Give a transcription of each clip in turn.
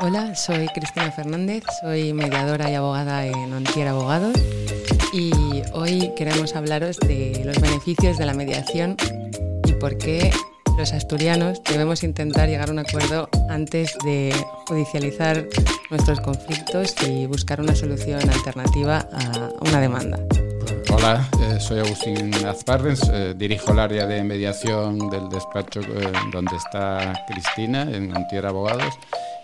Hola, soy Cristina Fernández, soy mediadora y abogada en Ontier Abogados y hoy queremos hablaros de los beneficios de la mediación y por qué los asturianos debemos intentar llegar a un acuerdo antes de judicializar nuestros conflictos y buscar una solución alternativa a una demanda. Hola, eh, soy Agustín Azparrens, eh, dirijo el área de mediación del despacho eh, donde está Cristina, en Ontier Abogados.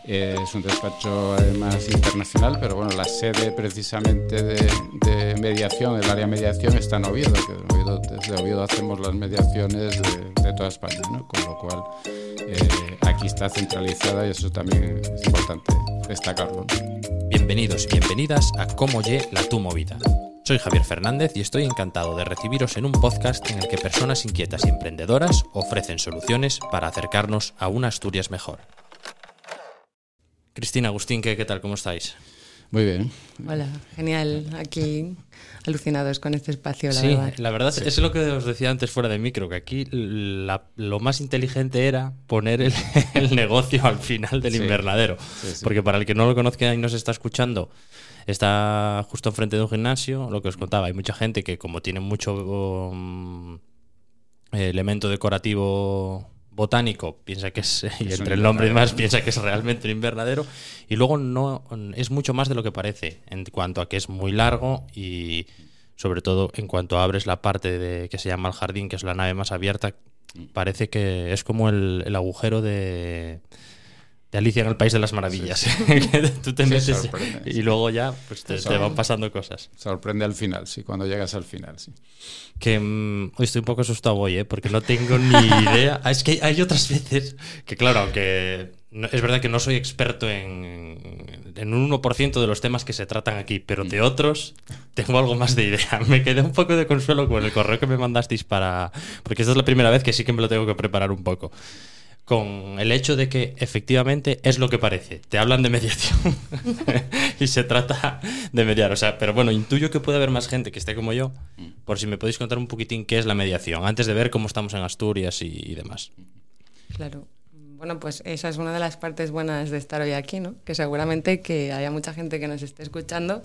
Es un despacho además internacional, pero bueno, la sede precisamente de, mediación, el área de mediación está en Oviedo, que desde Oviedo hacemos las mediaciones de, toda España, ¿no? con lo cual aquí está centralizada y eso también es importante destacarlo. Bienvenidos y bienvenidas a Cómo Ye la Tu Movida soy Javier Fernández y estoy encantado de recibiros en un podcast en el que personas inquietas y emprendedoras ofrecen soluciones para acercarnos a una Asturias mejor. Cristina, Agustín, ¿qué, qué tal? ¿Cómo estáis? Muy bien. Hola, genial. Aquí alucinados con este espacio, la sí, verdad. La verdad es lo que os decía antes fuera de micro, que aquí lo más inteligente era poner el, negocio al final del invernadero. Porque para el que no lo conozca y nos está escuchando, Está justo enfrente de un gimnasio, lo que os contaba. Hay mucha gente que como tiene mucho um, elemento decorativo botánico piensa que es, y entre el nombre y demás piensa que es realmente un invernadero y luego no es mucho más de lo que parece en cuanto a que es muy largo y sobre todo en cuanto abres la parte de que se llama el jardín que es la nave más abierta mm. parece que es como el agujero de Alicia en el País de las Maravillas. Tú te metes y luego ya pues te, van pasando cosas. Sorprende al final, sí, cuando llegas al final, sí. Que mm, estoy un poco asustado hoy, ¿eh? porque no tengo ni idea. Ah, es que hay otras veces que, claro, aunque es verdad que no soy experto en, en un 1% de los temas que se tratan aquí, pero de mm. otros tengo algo más de idea. Me quedé un poco de consuelo con el correo que me mandasteis para... Porque esta es la primera vez que sí que me lo tengo que preparar un poco con el hecho de que efectivamente es lo que parece. Te hablan de mediación y se trata de mediar. O sea, pero bueno, intuyo que puede haber más gente que esté como yo, por si me podéis contar un poquitín qué es la mediación, antes de ver cómo estamos en Asturias y, demás. Claro. Bueno, pues esa es una de las partes buenas de estar hoy aquí, ¿no? Que seguramente que haya mucha gente que nos esté escuchando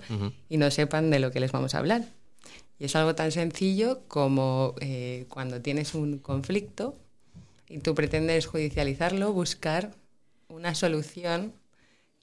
y no sepan de lo que les vamos a hablar. Y es algo tan sencillo como eh, cuando tienes un conflicto y tú pretendes judicializarlo, buscar una solución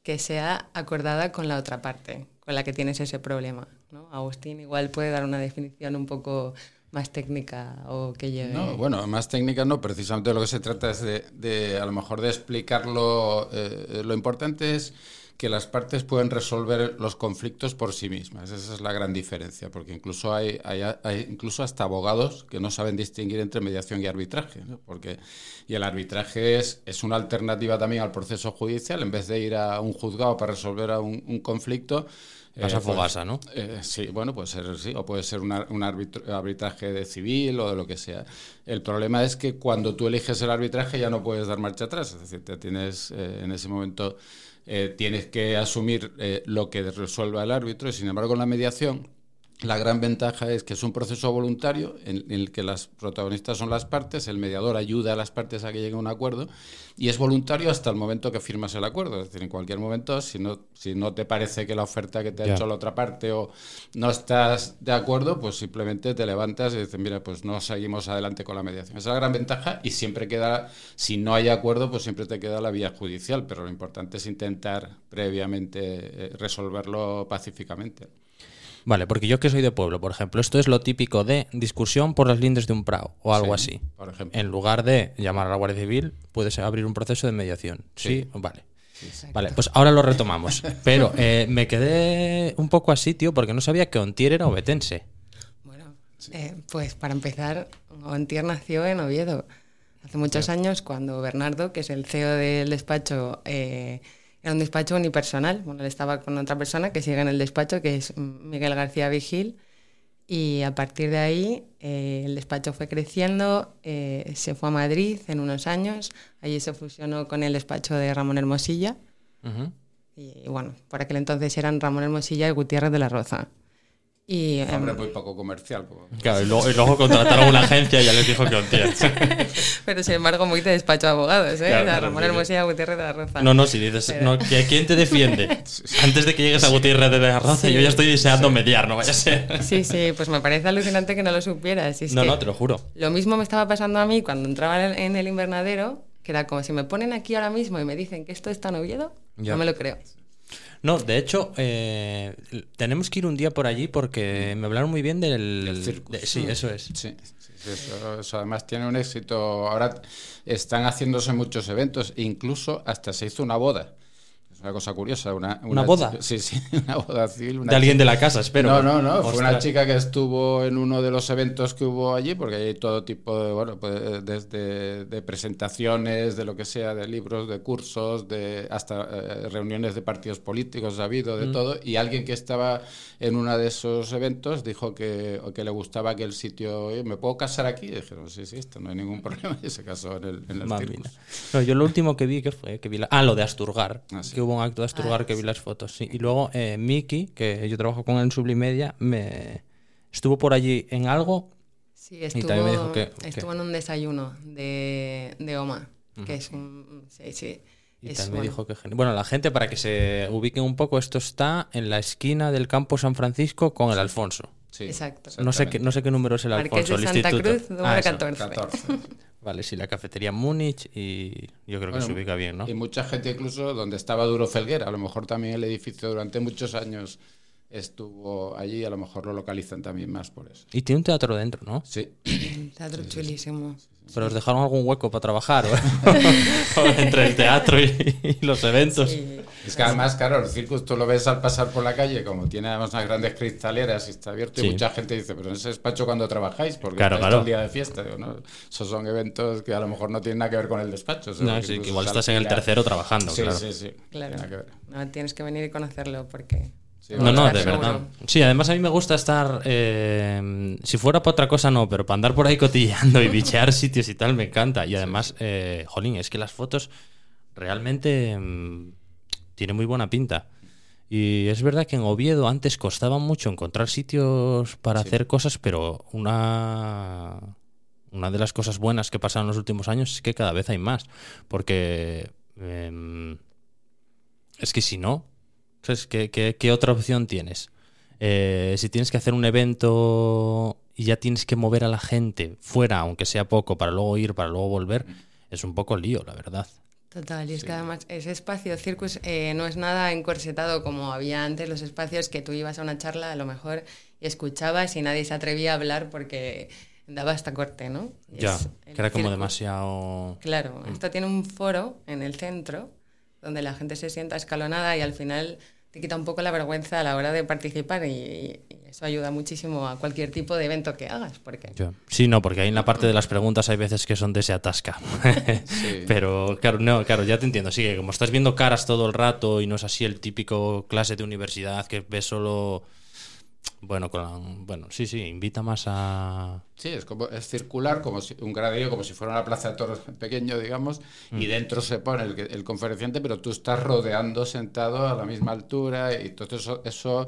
que sea acordada con la otra parte, con la que tienes ese problema. ¿no? Agustín igual puede dar una definición un poco más técnica o que lleve... No, bueno, más técnica no, precisamente lo que se trata es de, a lo mejor de explicarlo. Eh, lo importante es que las partes pueden resolver los conflictos por sí mismas. Esa es la gran diferencia, porque incluso hay, hay, incluso hasta abogados que no saben distinguir entre mediación y arbitraje, porque y el arbitraje es, es una alternativa también al proceso judicial, en vez de ir a un juzgado para resolver un, conflicto. Pasa eh, fogasa, ¿no? Eh, sí, bueno, puede ser sí, o puede ser un arbitraje de civil o de lo que sea. El problema es que cuando tú eliges el arbitraje ya no puedes dar marcha atrás, es decir, te tienes eh, en ese momento eh, tienes que asumir eh, lo que resuelva el árbitro y sin embargo en la mediación la gran ventaja es que es un proceso voluntario en, el que las protagonistas son las partes, el mediador ayuda a las partes a que lleguen a un acuerdo y es voluntario hasta el momento que firmas el acuerdo. Es decir, en cualquier momento, si no, si no te parece que la oferta que te ha hecho la otra parte o no estás de acuerdo, pues simplemente te levantas y dices, mira, pues no seguimos adelante con la mediación. Esa es la gran ventaja y siempre queda, si no hay acuerdo, pues siempre te queda la vía judicial, pero lo importante es intentar previamente eh, resolverlo pacíficamente. Vale, porque yo que soy de pueblo, por ejemplo, esto es lo típico de discusión por las lindes de un prado o algo así. Por ejemplo. En lugar de llamar a la Guardia Civil, puedes abrir un proceso de mediación. Sí, vale. vale, pues ahora lo retomamos. Pero eh, me quedé un poco así, tío, porque no sabía que Ontier era obetense. Bueno, eh, pues para empezar, Ontier nació en Oviedo. Hace muchos años, cuando Bernardo, que es el CEO del despacho, eh, era un despacho unipersonal. Bueno, él estaba con otra persona que sigue en el despacho, que es Miguel García Vigil. Y a partir de ahí eh, el despacho fue creciendo, eh, se fue a Madrid en unos años, allí se fusionó con el despacho de Ramón Hermosilla. y, bueno, por aquel entonces eran Ramón Hermosilla y Gutiérrez de la Roza. Y, Hombre, em, muy poco comercial. Claro, y luego, y luego contrataron una agencia y ya les dijo que hostia. pero sin embargo, muy de despacho de abogados, ¿eh? Claro, claro, Ramón sí, sí. Hermosilla, Gutiérrez de la Roza. No, no, si dices, Pero- no, ¿que- ¿quién te defiende? Antes de que llegues a Gutiérrez de la Roza, yo ya estoy deseando mediar, no vaya a ser. Sí, sí, pues me parece alucinante que no lo supieras. es No, que no, te lo juro. Lo mismo me estaba pasando a mí cuando entraba en el- en el invernadero, que era como si me ponen aquí ahora mismo y me dicen que esto está en Oviedo, Ya. no me lo creo. No, de hecho, eh, tenemos que ir un día por allí porque me hablaron muy bien del... Del circus. de- sí, eso es. Sí, sí, sí, eso, eso además tiene un éxito. Ahora están haciéndose muchos eventos, incluso hasta se hizo una boda. Es una cosa curiosa. ¿Una, ¿Una boda? chica- sí, sí, una boda civil. una De alguien chica- de la casa, espero. No, no, no. Fue una chica que estuvo en uno de los eventos que hubo allí, porque hay todo tipo de, bueno, pues, desde de presentaciones, de lo que sea, de libros, de cursos, de hasta eh, reuniones de partidos políticos, ha habido Mm. de todo. Y alguien que estaba en uno de esos eventos dijo que, que le gustaba aquel sitio. "Oye, ¿Me puedo casar aquí? Y dijeron, sí, sí, esto no hay ningún problema. Y se casó en el, en el. No, yo lo último que vi, que fue? Que vi la- Ah, lo de Asturgar. Ah, sí. Que hubo un acto de Asturgar Ah, que vi las fotos, sí. Y luego eh, Miki, que yo trabajo con él en Sublimedia, me estuvo por allí en algo. Sí, estuvo, también me dijo que- estuvo en un desayuno de, de OMA, que es un... Sí, sí. Y es, también me bueno, dijo que. Bueno, la gente, para que se ubiquen un poco, esto está en la esquina del campo San Francisco con el Alfonso. Sí, Exacto. No sé, qué, no sé qué número es el Marqués Alfonso, de el Santa instituto. Cruz, número Ah, eso. 14. 14. Vale, sí, la cafetería Múnich y yo creo que Bueno, se ubica bien, ¿no? Y mucha gente incluso donde estaba Duro Felguera, a lo mejor también el edificio durante muchos años estuvo allí, a lo mejor lo localizan también más por eso. Y tiene un teatro dentro, ¿no? Sí, Un teatro chulísimo. Pero os dejaron algún hueco para trabajar, ¿o? entre el teatro y, y los eventos. Sí. es que además, claro, el circus tú lo ves al pasar por la calle, como tiene además unas grandes cristaleras y está abierto, Sí. y mucha gente dice, pero en ese despacho cuando trabajáis, porque Claro, claro. el día de fiesta. Digo, no, esos son eventos que a lo mejor no tienen nada que ver con el despacho. igual estás en el tercero trabajando, Sí, claro. sí, sí. Claro. No, tienes que venir y conocerlo porque... Sí, No, no, de Seguro. verdad. Sí, además a mí me gusta estar. eh, si fuera para otra cosa, no, pero para andar por ahí cotilleando y bichear sitios y tal, me encanta. Y además, eh, jolín, es que las fotos realmente mm, tienen muy buena pinta. Y es verdad que en Oviedo antes costaba mucho encontrar sitios para Sí. hacer cosas, pero una. Una de las cosas buenas que pasaron en los últimos años es que cada vez hay más. Porque. em, es que si no, entonces, ¿qué, qué, qué otra opción tienes? Eh, si tienes que hacer un evento y ya tienes que mover a la gente fuera, aunque sea poco, para luego ir, para luego volver, es un poco lío, la verdad. Total, y es que además ese espacio circus eh, no es nada encorsetado como había antes los espacios que tú ibas a una charla a lo mejor y escuchabas y nadie se atrevía a hablar porque daba hasta corte, ¿no? Y Ya, es- que era como demasiado... Claro, esto tiene un foro en el centro donde la gente se sienta escalonada y al final te quita un poco la vergüenza a la hora de participar y, y eso ayuda muchísimo a cualquier tipo de evento que hagas, porque. Sí, no, porque ahí en la parte de las preguntas hay veces que son de se atasca. Sí. Pero claro, no, claro, ya te entiendo. Sí, que como estás viendo caras todo el rato y no es así el típico clase de universidad que ves solo... Bueno, con, bueno, sí, sí, invita más a... Sí, es como es circular, como si, un gradillo, como si fuera una plaza de toros pequeño, digamos, y dentro se pone el, el conferenciante, pero tú estás rodeando sentado a la misma altura, y entonces eso, eso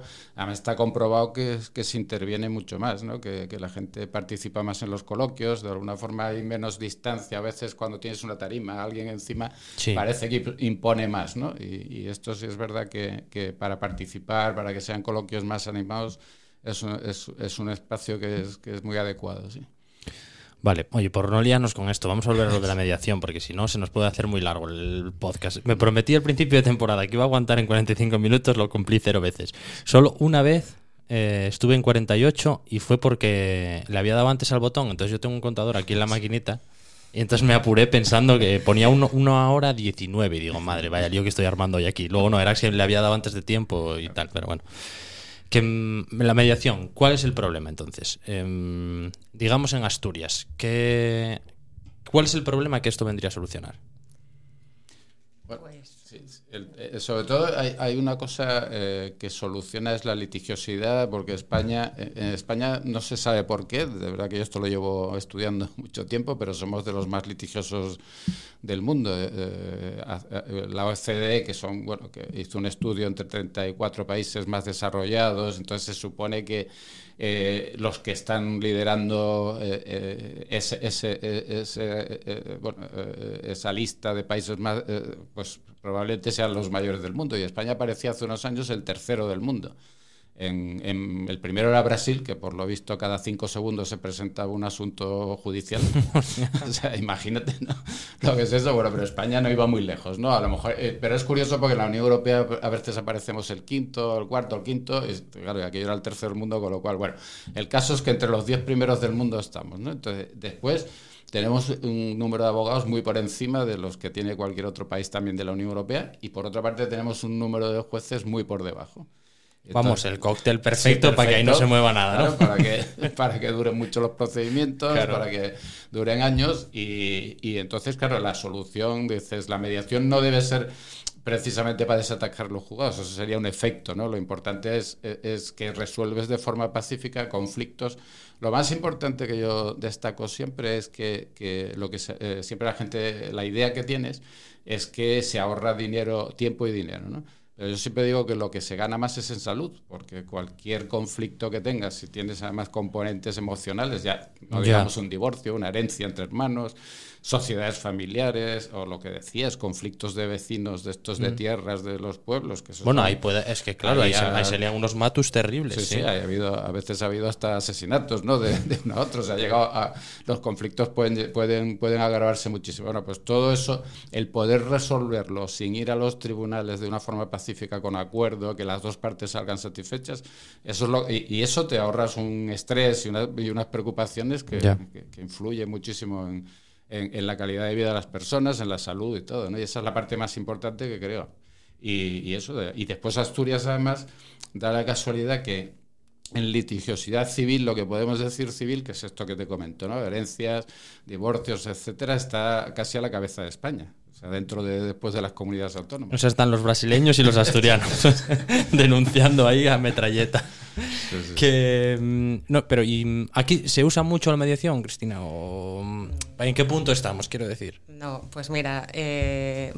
está comprobado que, que se interviene mucho más, ¿no? que, que la gente participa más en los coloquios, de alguna forma hay menos distancia, a veces cuando tienes una tarima, alguien encima, Sí. parece que impone más, ¿no? Y, y esto sí es verdad que, que para participar, para que sean coloquios más animados, es es, es un espacio que es, que es muy adecuado, sí. Vale, oye, por no liarnos con esto, vamos a volver a lo de la mediación, porque si no se nos puede hacer muy largo el podcast. Me prometí al principio de temporada que iba a aguantar en 45 minutos, lo cumplí cero veces. Solo una vez eh, estuve en 48 y fue porque le había dado antes al botón, entonces yo tengo un contador aquí en la maquinita. Y entonces me apuré pensando que ponía uno, una hora 19 y digo, madre, vaya lío que estoy armando hoy aquí. Luego no, era que le había dado antes de tiempo y tal, pero bueno. Que la mediación, ¿cuál es el problema entonces? Em, digamos en Asturias, ¿qué, ¿cuál es el problema que esto vendría a solucionar? Pues... Eh, sobre todo hay, una cosa eh, que soluciona es la litigiosidad, porque España, eh, en España no se sabe por qué, de verdad que yo esto lo llevo estudiando mucho tiempo, pero somos de los más litigiosos del mundo. la OCDE, que son, bueno, que hizo un estudio entre 34 países más desarrollados, entonces se supone que eh, los que están liderando eh, eh, ese, esa lista de países más, pues probablemente sean los mayores del mundo. Y España parecía hace unos años el tercero del mundo. En, el primero era Brasil, que por lo visto cada cinco segundos se presentaba un asunto judicial. o sea, imagínate ¿no? lo que es eso. Bueno, pero España no iba muy lejos, ¿no? A lo mejor, eh, pero es curioso porque en la Unión Europea a veces aparecemos el quinto, el cuarto, el quinto. Y, claro, aquello era el tercer mundo, con lo cual, bueno, el caso es que entre los diez primeros del mundo estamos, ¿no? Entonces, después tenemos un número de abogados muy por encima de los que tiene cualquier otro país también de la Unión Europea y por otra parte tenemos un número de jueces muy por debajo. Vamos, el cóctel perfecto, para que ahí no se mueva nada, ¿no? para, que, para que duren mucho los procedimientos, para que duren años. Y, y, entonces, claro, la solución, dices, la mediación no debe ser precisamente para desatacar los jugados, eso sería un efecto, ¿no? Lo importante es, es que resuelves de forma pacífica conflictos. Lo más importante que yo destaco siempre es que, que lo que eh, siempre la gente, la idea que tienes es que se ahorra dinero, tiempo y dinero, ¿no? Yo siempre digo que lo que se gana más es en salud, porque cualquier conflicto que tengas, si tienes además componentes emocionales, ya no digamos un divorcio, una herencia entre hermanos, sociedades familiares o lo que decías, conflictos de vecinos de estos de mm. tierras de los pueblos. Que bueno, ahí puede, es que claro, ahí, salían unos matus terribles. Sí, sí, ha habido, a veces ha habido hasta asesinatos ¿no? de, de uno a otro. ha llegado a, los conflictos pueden, pueden, pueden agravarse muchísimo. Bueno, pues todo eso, el poder resolverlo sin ir a los tribunales de una forma pacífica, con acuerdo, que las dos partes salgan satisfechas, eso es lo, y, eso te ahorras un estrés y, y unas preocupaciones que, que, que influye muchísimo en en, la calidad de vida de las personas, en la salud y todo, ¿no? Y esa es la parte más importante que creo. Y, eso, y después Asturias además da la casualidad que en litigiosidad civil, lo que podemos decir civil, que es esto que te comento, ¿no? Herencias, divorcios, etcétera, está casi a la cabeza de España. O sea, dentro de después de las comunidades autónomas. O sea, están los brasileños y los asturianos denunciando ahí a metralleta. Que mm, no, pero y mm, aquí se usa mucho la mediación, Cristina, o mm, ¿en qué punto estamos? Quiero decir. No, pues mira, eh,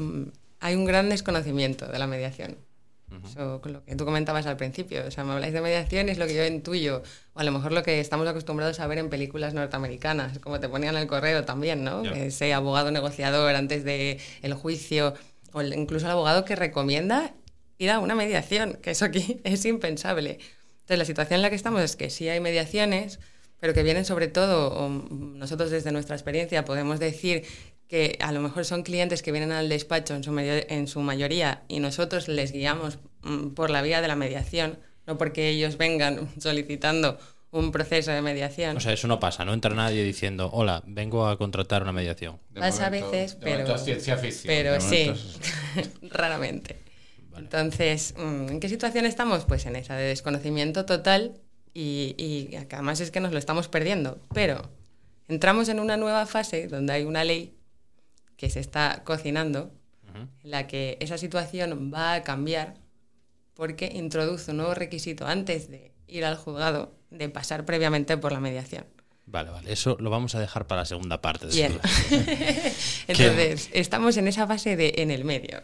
hay un gran desconocimiento de la mediación. Con lo que tú comentabas al principio. O sea, me habláis de mediación y es lo que yo intuyo. O a lo mejor lo que estamos acostumbrados a ver en películas norteamericanas, como te ponían el correo también, ¿no? Ese abogado negociador antes del el juicio, o incluso el abogado que recomienda ir a una mediación, que eso aquí es impensable. Entonces, la situación en la que estamos es que sí hay mediaciones, pero que vienen sobre todo, nosotros desde nuestra experiencia podemos decir que a lo mejor son clientes que vienen al despacho en su, en su mayoría y nosotros les guiamos mm, por la vía de la mediación, no porque ellos vengan solicitando un proceso de mediación. O sea, eso no pasa, no entra nadie diciendo, hola, vengo a contratar una mediación. pasa a veces, pero, ciencia pero sí, raramente. Entonces, mm, ¿en qué situación estamos? Pues en esa de desconocimiento total y, y además es que nos lo estamos perdiendo. Pero entramos en una nueva fase donde hay una ley que se está cocinando, en la que esa situación va a cambiar porque introduce un nuevo requisito antes de ir al juzgado de pasar previamente por la mediación. Vale, vale. Eso lo vamos a dejar para la segunda parte. De Bien. Entonces, estamos en esa fase de en el medio.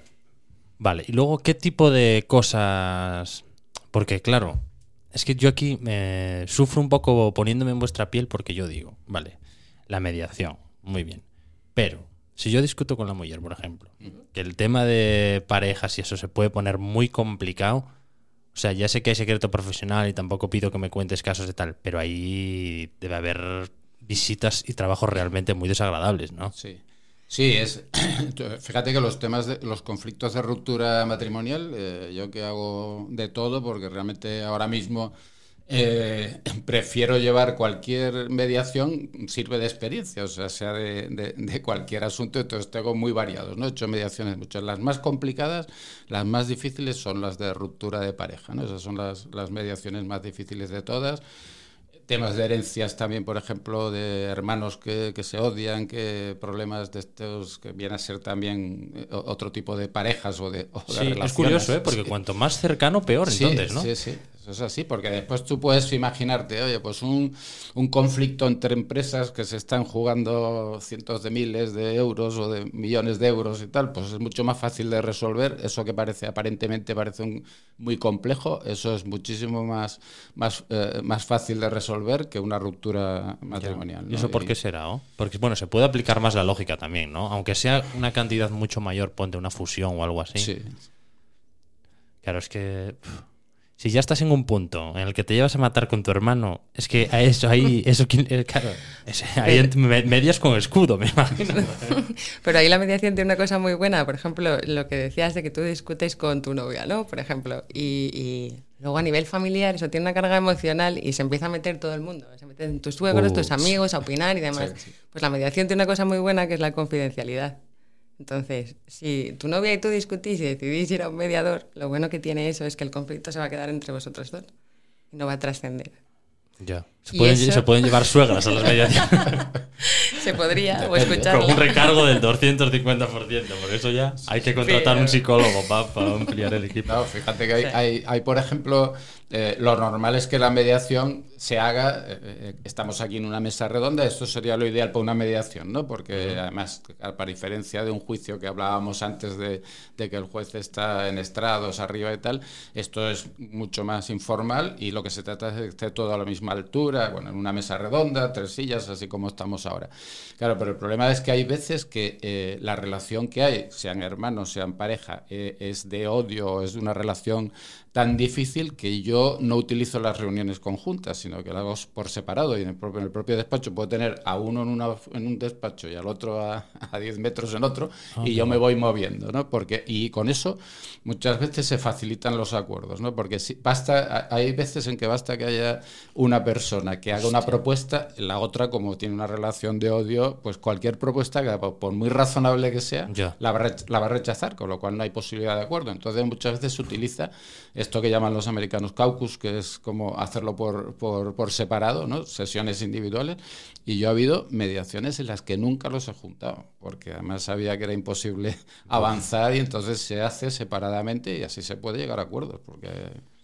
Vale, y luego, ¿qué tipo de cosas? Porque, claro, es que yo aquí me sufro un poco poniéndome en vuestra piel porque yo digo, vale, la mediación, muy bien. Pero, si yo discuto con la mujer, por ejemplo, que el tema de parejas y eso se puede poner muy complicado, o sea, ya sé que hay secreto profesional y tampoco pido que me cuentes casos de tal, pero ahí debe haber visitas y trabajos realmente muy desagradables, ¿no? Sí. Sí, es. Fíjate que los temas de los conflictos de ruptura matrimonial, eh, yo que hago de todo, porque realmente ahora mismo eh, prefiero llevar cualquier mediación, sirve de experiencia, o sea, sea de, cualquier asunto, entonces tengo muy variados, ¿no? He hecho mediaciones muchas. Las más complicadas, las más difíciles son las de ruptura de pareja, ¿no? Esas son las, las mediaciones más difíciles de todas temas de herencias también, por ejemplo, de hermanos que, se odian, que problemas de estos que vienen a ser también eh, otro tipo de parejas o de, sí, Es curioso, ¿eh? porque cuanto más cercano, peor, entonces, ¿no? Sí, sí es así, porque después tú puedes imaginarte, oye, pues un, un, conflicto entre empresas que se están jugando cientos de miles de euros o de millones de euros y tal, pues es mucho más fácil de resolver. Eso que parece aparentemente parece muy complejo, eso es muchísimo más, más, eh, más fácil de resolver que una ruptura matrimonial. ¿Y eso por qué será? Porque bueno, se puede aplicar más la lógica también, ¿no? Aunque sea una cantidad mucho mayor, ponte una fusión o algo así. Sí. Claro, es que si ya estás en un punto en el que te llevas a matar con tu hermano, es que a eso ahí, eso, eh, claro, ahí medias con escudo, me imagino. Pero ahí la mediación tiene una cosa muy buena, por ejemplo, lo que decías de que tú discutes con tu novia, ¿no? Por ejemplo, y, luego a nivel familiar eso tiene una carga emocional y se empieza a meter todo el mundo, se meten tus suegros, tus amigos a opinar y demás. Pues la mediación tiene una cosa muy buena que es la confidencialidad. Entonces, si tu novia y tú discutís y decidís ir a un mediador, lo bueno que tiene eso es que el conflicto se va a quedar entre vosotros dos y no va a trascender. Ya. Se pueden, llevar suegras a las mediaciones. se podría, o escuchar. Con un recargo del 250%, por eso ya hay que contratar un psicólogo para, ampliar el equipo. No, fíjate que hay, hay, por ejemplo, eh, lo normal es que la mediación se haga, eh, eh, estamos aquí en una mesa redonda, esto sería lo ideal para una mediación, ¿no? Porque además, para diferencia de un juicio que hablábamos antes de, de, que el juez está en estrados arriba y tal, esto es mucho más informal y lo que se trata es que esté todo a la misma altura, bueno, en una mesa redonda, tres sillas, así como estamos ahora. Claro, pero el problema es que hay veces que eh, la relación que hay, sean hermanos, sean pareja, es de odio, es de una relación tan difícil que yo no utilizo las reuniones conjuntas, sino que las hago por separado y en el propio, en el propio despacho puedo tener a uno en, una, en un despacho y al otro a, a 10 metros en otro ah, y yo me voy moviendo, ¿no? Porque, y con eso muchas veces se facilitan los acuerdos, ¿no? Porque si, basta, hay veces en que basta que haya una persona que haga una propuesta, la otra como tiene una relación de odio, pues cualquier propuesta, que por muy razonable que sea, la va, la va a rechazar, con lo cual no hay posibilidad de acuerdo. Entonces muchas veces se utiliza esto que llaman los americanos caucus, que es como hacerlo por, por, por separado, ¿no? sesiones individuales, y yo ha habido mediaciones en las que nunca los he juntado, porque además sabía que era imposible avanzar y entonces se hace separadamente y así se puede llegar a acuerdos, porque...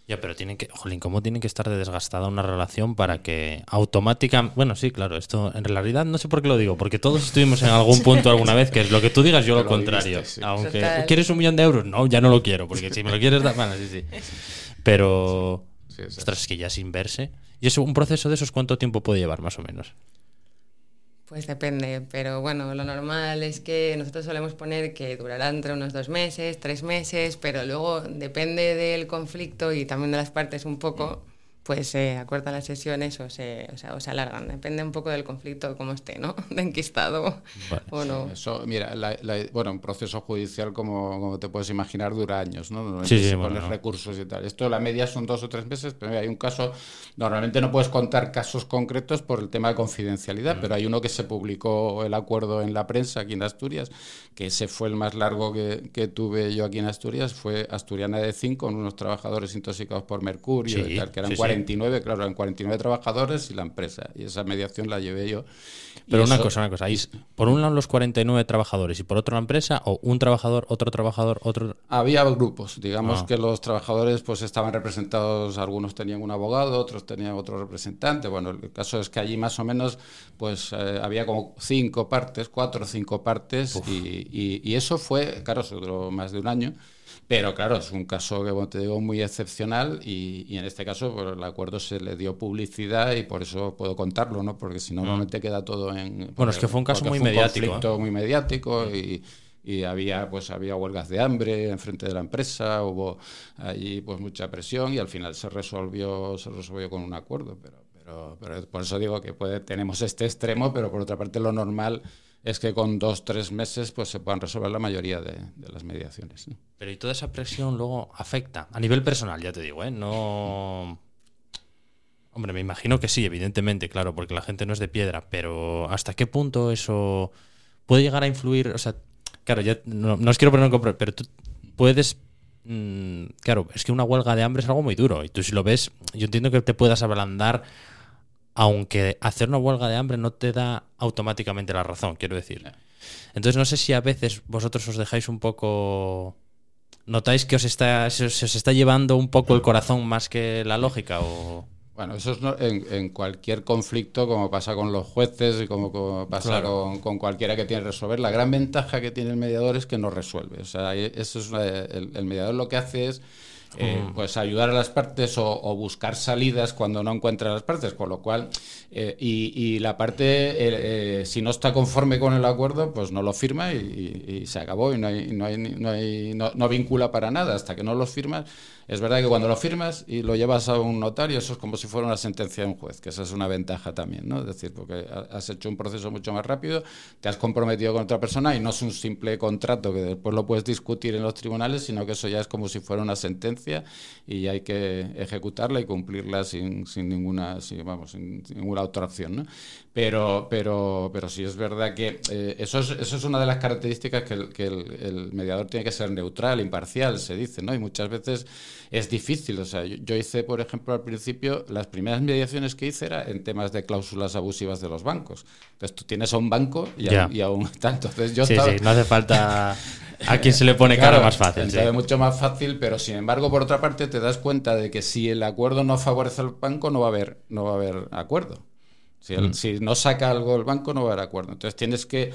Ya, pero tienen que, jolín, ¿cómo tiene que estar de desgastada una relación para que automáticamente... Bueno, sí, claro, esto en realidad no sé por qué lo digo, porque todos estuvimos en algún punto alguna vez que es lo que tú digas, yo lo, contrario. Aunque, ¿quieres un millón de euros? No, ya no lo quiero, porque si me lo quieres dar... Bueno, sí, sí. Pero... Ostras, es que ya sin verse... ¿Y eso, un proceso de esos cuánto tiempo puede llevar, más o menos? Pues depende, pero bueno, lo normal es que nosotros solemos poner que durará entre unos dos meses, tres meses, pero luego depende del conflicto y también de las partes un poco pues se acortan las sesiones o se, o, sea, o se alargan. Depende un poco del conflicto, cómo esté, ¿no? De enquistado o no. Eso, mira, bueno, un proceso judicial, como, como, te puedes imaginar, dura años, ¿no? Sí, sí, pones recursos y tal. Esto, la media son dos o tres meses, pero hay un caso, normalmente no puedes contar casos concretos por el tema de confidencialidad, mm. pero hay uno que se publicó el acuerdo en la prensa aquí en Asturias, que ese fue el más largo que, que tuve yo aquí en Asturias, fue Asturiana de 5, con unos trabajadores intoxicados por mercurio y tal, que eran 49, claro, eran 49 trabajadores y la empresa. Y esa mediación la llevé yo. Pero una cosa, una cosa. ¿Por un lado los 49 trabajadores y por otro la empresa? ¿O un trabajador, otro trabajador, otro...? Había grupos. Digamos ah. que los trabajadores pues estaban representados, algunos tenían un abogado, otros tenían otro representante. Bueno, el caso es que allí más o menos pues eh, había como cinco partes, cuatro o cinco partes y, y, eso fue, claro, se duró más de un año. Pero claro, es un caso que, como te digo, muy excepcional y, en este caso por el acuerdo se le dio publicidad y por eso puedo contarlo, ¿no? Porque si no, mm. normalmente queda todo en... Bueno, es que fue un caso muy mediático. Un conflicto muy mediático y y había pues había huelgas de hambre en frente de la empresa hubo allí pues mucha presión y al final se resolvió se resolvió con un acuerdo pero pero, pero por eso digo que puede, tenemos este extremo pero por otra parte lo normal es que con dos, tres meses pues se puedan resolver la mayoría de, las mediaciones. Pero y toda esa presión luego afecta, a nivel personal, ya te digo, ¿eh? No... Hombre, me imagino que sí, evidentemente, claro, porque la gente no es de piedra, pero ¿hasta qué punto eso puede llegar a influir? O sea, claro, ya no, os quiero poner en pero tú puedes mm, claro, es que una huelga de hambre es algo muy duro. Y tú si lo ves, yo entiendo que te puedas ablandar aunque hacer una huelga de hambre no te da automáticamente la razón, quiero decir. Entonces no sé si a veces vosotros os dejáis un poco... ¿Notáis que os está, se os está llevando un poco el corazón más que la lógica? O... Bueno, eso es en, cualquier conflicto, como pasa con los jueces y como, pasa con, cualquiera que tiene que resolver. La gran ventaja que tiene el mediador es que no resuelve. O sea, eso es el mediador lo que hace es eh, pues ayudar a las partes o, buscar salidas cuando no encuentra las partes, con lo cual, eh, y, la parte, eh, si no está conforme con el acuerdo, pues no lo firma y, se acabó y no, hay, no, hay, no, hay, no, vincula para nada hasta que no lo firmas. Es verdad que cuando lo firmas y lo llevas a un notario, eso es como si fuera una sentencia de un juez, que esa es una ventaja también, ¿no? Es decir, porque has hecho un proceso mucho más rápido, te has comprometido con otra persona y no es un simple contrato que después lo puedes discutir en los tribunales, sino que eso ya es como si fuera una sentencia y hay que ejecutarla y cumplirla sin, sin ninguna, vamos, sin, ninguna otra opción, ¿no? Pero, pero, pero sí es verdad que eh, eso, es, eso es una de las características que, el, que el, mediador tiene que ser neutral, imparcial, se dice, ¿no? Y muchas veces es difícil. O sea, yo, hice, por ejemplo, al principio, las primeras mediaciones que hice era en temas de cláusulas abusivas de los bancos. Entonces tú tienes a un banco y, a, y un tal. Entonces yo sí, sí, no hace falta a quien se le pone cara más fácil. Sí. mucho más fácil, pero sin embargo, por otra parte, te das cuenta de que si el acuerdo no favorece al banco, no va a haber, no va a haber acuerdo. Mm. Si, no saca algo el banco, no va a haber acuerdo. Entonces tienes que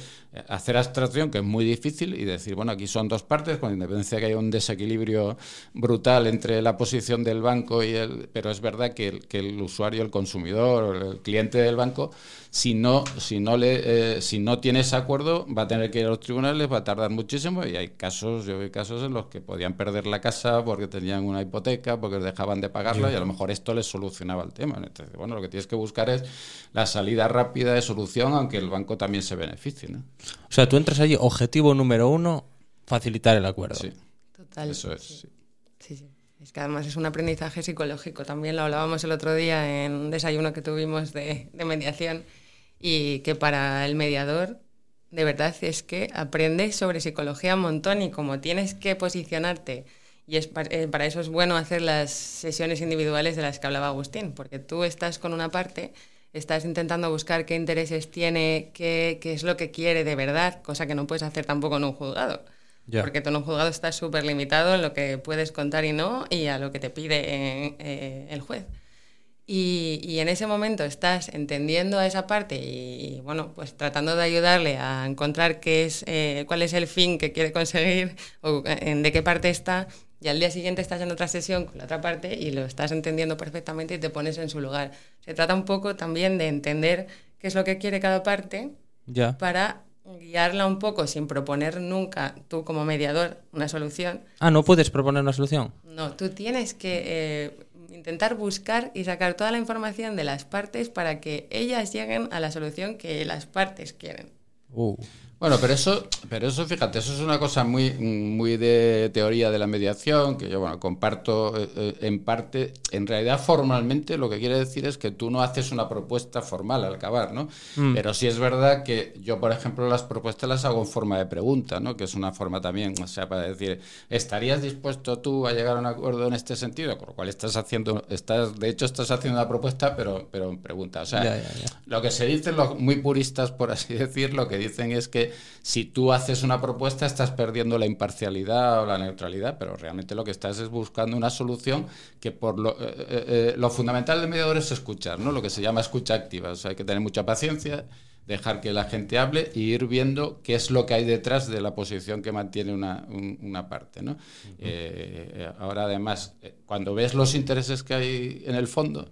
hacer abstracción, que es muy difícil, y decir, bueno, aquí son dos partes, con independencia de que haya un desequilibrio brutal entre la posición del banco y el. Pero es verdad que el, que el usuario, el consumidor el cliente del banco si no, si no, le, eh, si no tiene ese acuerdo, va a tener que ir a los tribunales, va a tardar muchísimo y hay casos, yo veo casos en los que podían perder la casa porque tenían una hipoteca, porque dejaban de pagarla y a lo mejor esto les solucionaba el tema. Entonces, bueno, lo que tienes que buscar es la salida rápida de solución, aunque el banco también se beneficie. ¿no? O sea, tú entras allí, objetivo número uno, facilitar el acuerdo. Sí. Total. Eso es. Sí. sí. sí. Es que además es un aprendizaje psicológico. También lo hablábamos el otro día en un desayuno que tuvimos de, de mediación y que para el mediador de verdad es que aprendes sobre psicología un montón y como tienes que posicionarte y es eh, para, eso es bueno hacer las sesiones individuales de las que hablaba Agustín, porque tú estás con una parte, estás intentando buscar qué intereses tiene, qué, qué es lo que quiere de verdad, cosa que no puedes hacer tampoco en un juzgado. Porque tú en un juzgado estás súper limitado en lo que puedes contar y no y a lo que te pide eh, el juez. Y, en ese momento estás entendiendo a esa parte y, bueno, pues tratando de ayudarle a encontrar qué es, eh, cuál es el fin que quiere conseguir o en de qué parte está. Y al día siguiente estás en otra sesión con la otra parte y lo estás entendiendo perfectamente y te pones en su lugar. Se trata un poco también de entender qué es lo que quiere cada parte ya. para guiarla un poco sin proponer nunca tú como mediador una solución. Ah, no puedes proponer una solución. No, tú tienes que eh, intentar buscar y sacar toda la información de las partes para que ellas lleguen a la solución que las partes quieren. Uh. Bueno, pero eso, pero eso, fíjate, eso es una cosa muy, muy de teoría de la mediación, que yo bueno, comparto eh, eh, en parte. En realidad, formalmente lo que quiere decir es que tú no haces una propuesta formal al acabar, ¿no? Mm. Pero sí es verdad que yo, por ejemplo, las propuestas las hago en forma de pregunta, ¿no? Que es una forma también, o sea, para decir, ¿estarías dispuesto tú a llegar a un acuerdo en este sentido? Con lo cual estás haciendo, estás, de hecho, estás haciendo una propuesta, pero, pero en pregunta. O sea, lo que se dicen los muy puristas, por así decir, lo que dicen es que si tú haces una propuesta estás perdiendo la imparcialidad o la neutralidad, pero realmente lo que estás es buscando una solución que por lo, eh, eh, eh, lo fundamental del mediador es escuchar, ¿no? Lo que se llama escucha activa, o sea, hay que tener mucha paciencia, dejar que la gente hable y ir viendo qué es lo que hay detrás de la posición que mantiene una, una parte, ¿no? ahora además, cuando ves los intereses que hay en el fondo,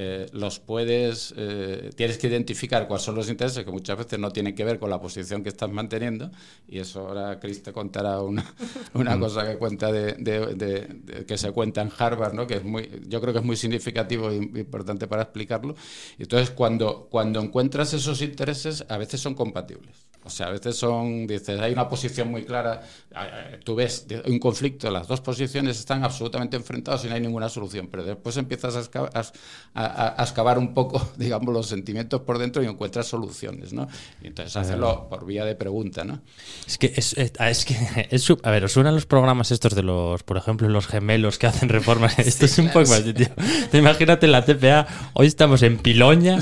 eh, los puedes, eh, tienes que identificar cuáles son los intereses que muchas veces no tienen que ver con la posición que estás manteniendo y eso ahora Chris te contará una, una mm. cosa que cuenta de, que se cuenta en Harvard, ¿no? que es muy, yo creo que es muy significativo e importante para explicarlo. Entonces cuando, cuando encuentras esos intereses a veces son compatibles. O sea, a veces son, dices, hay una posición muy clara, tú ves un conflicto, las dos posiciones están absolutamente enfrentadas y no hay ninguna solución, pero después empiezas a excavar, un poco, digamos, los sentimientos por dentro y encuentras soluciones, ¿no? Y entonces hacerlo por vía de pregunta, ¿no? Es que es, es, que es, a ver, os suenan los programas estos de los, por ejemplo, los gemelos que hacen reformas. Esto es un poco más, tío. Imagínate la TPA, hoy estamos en Piloña.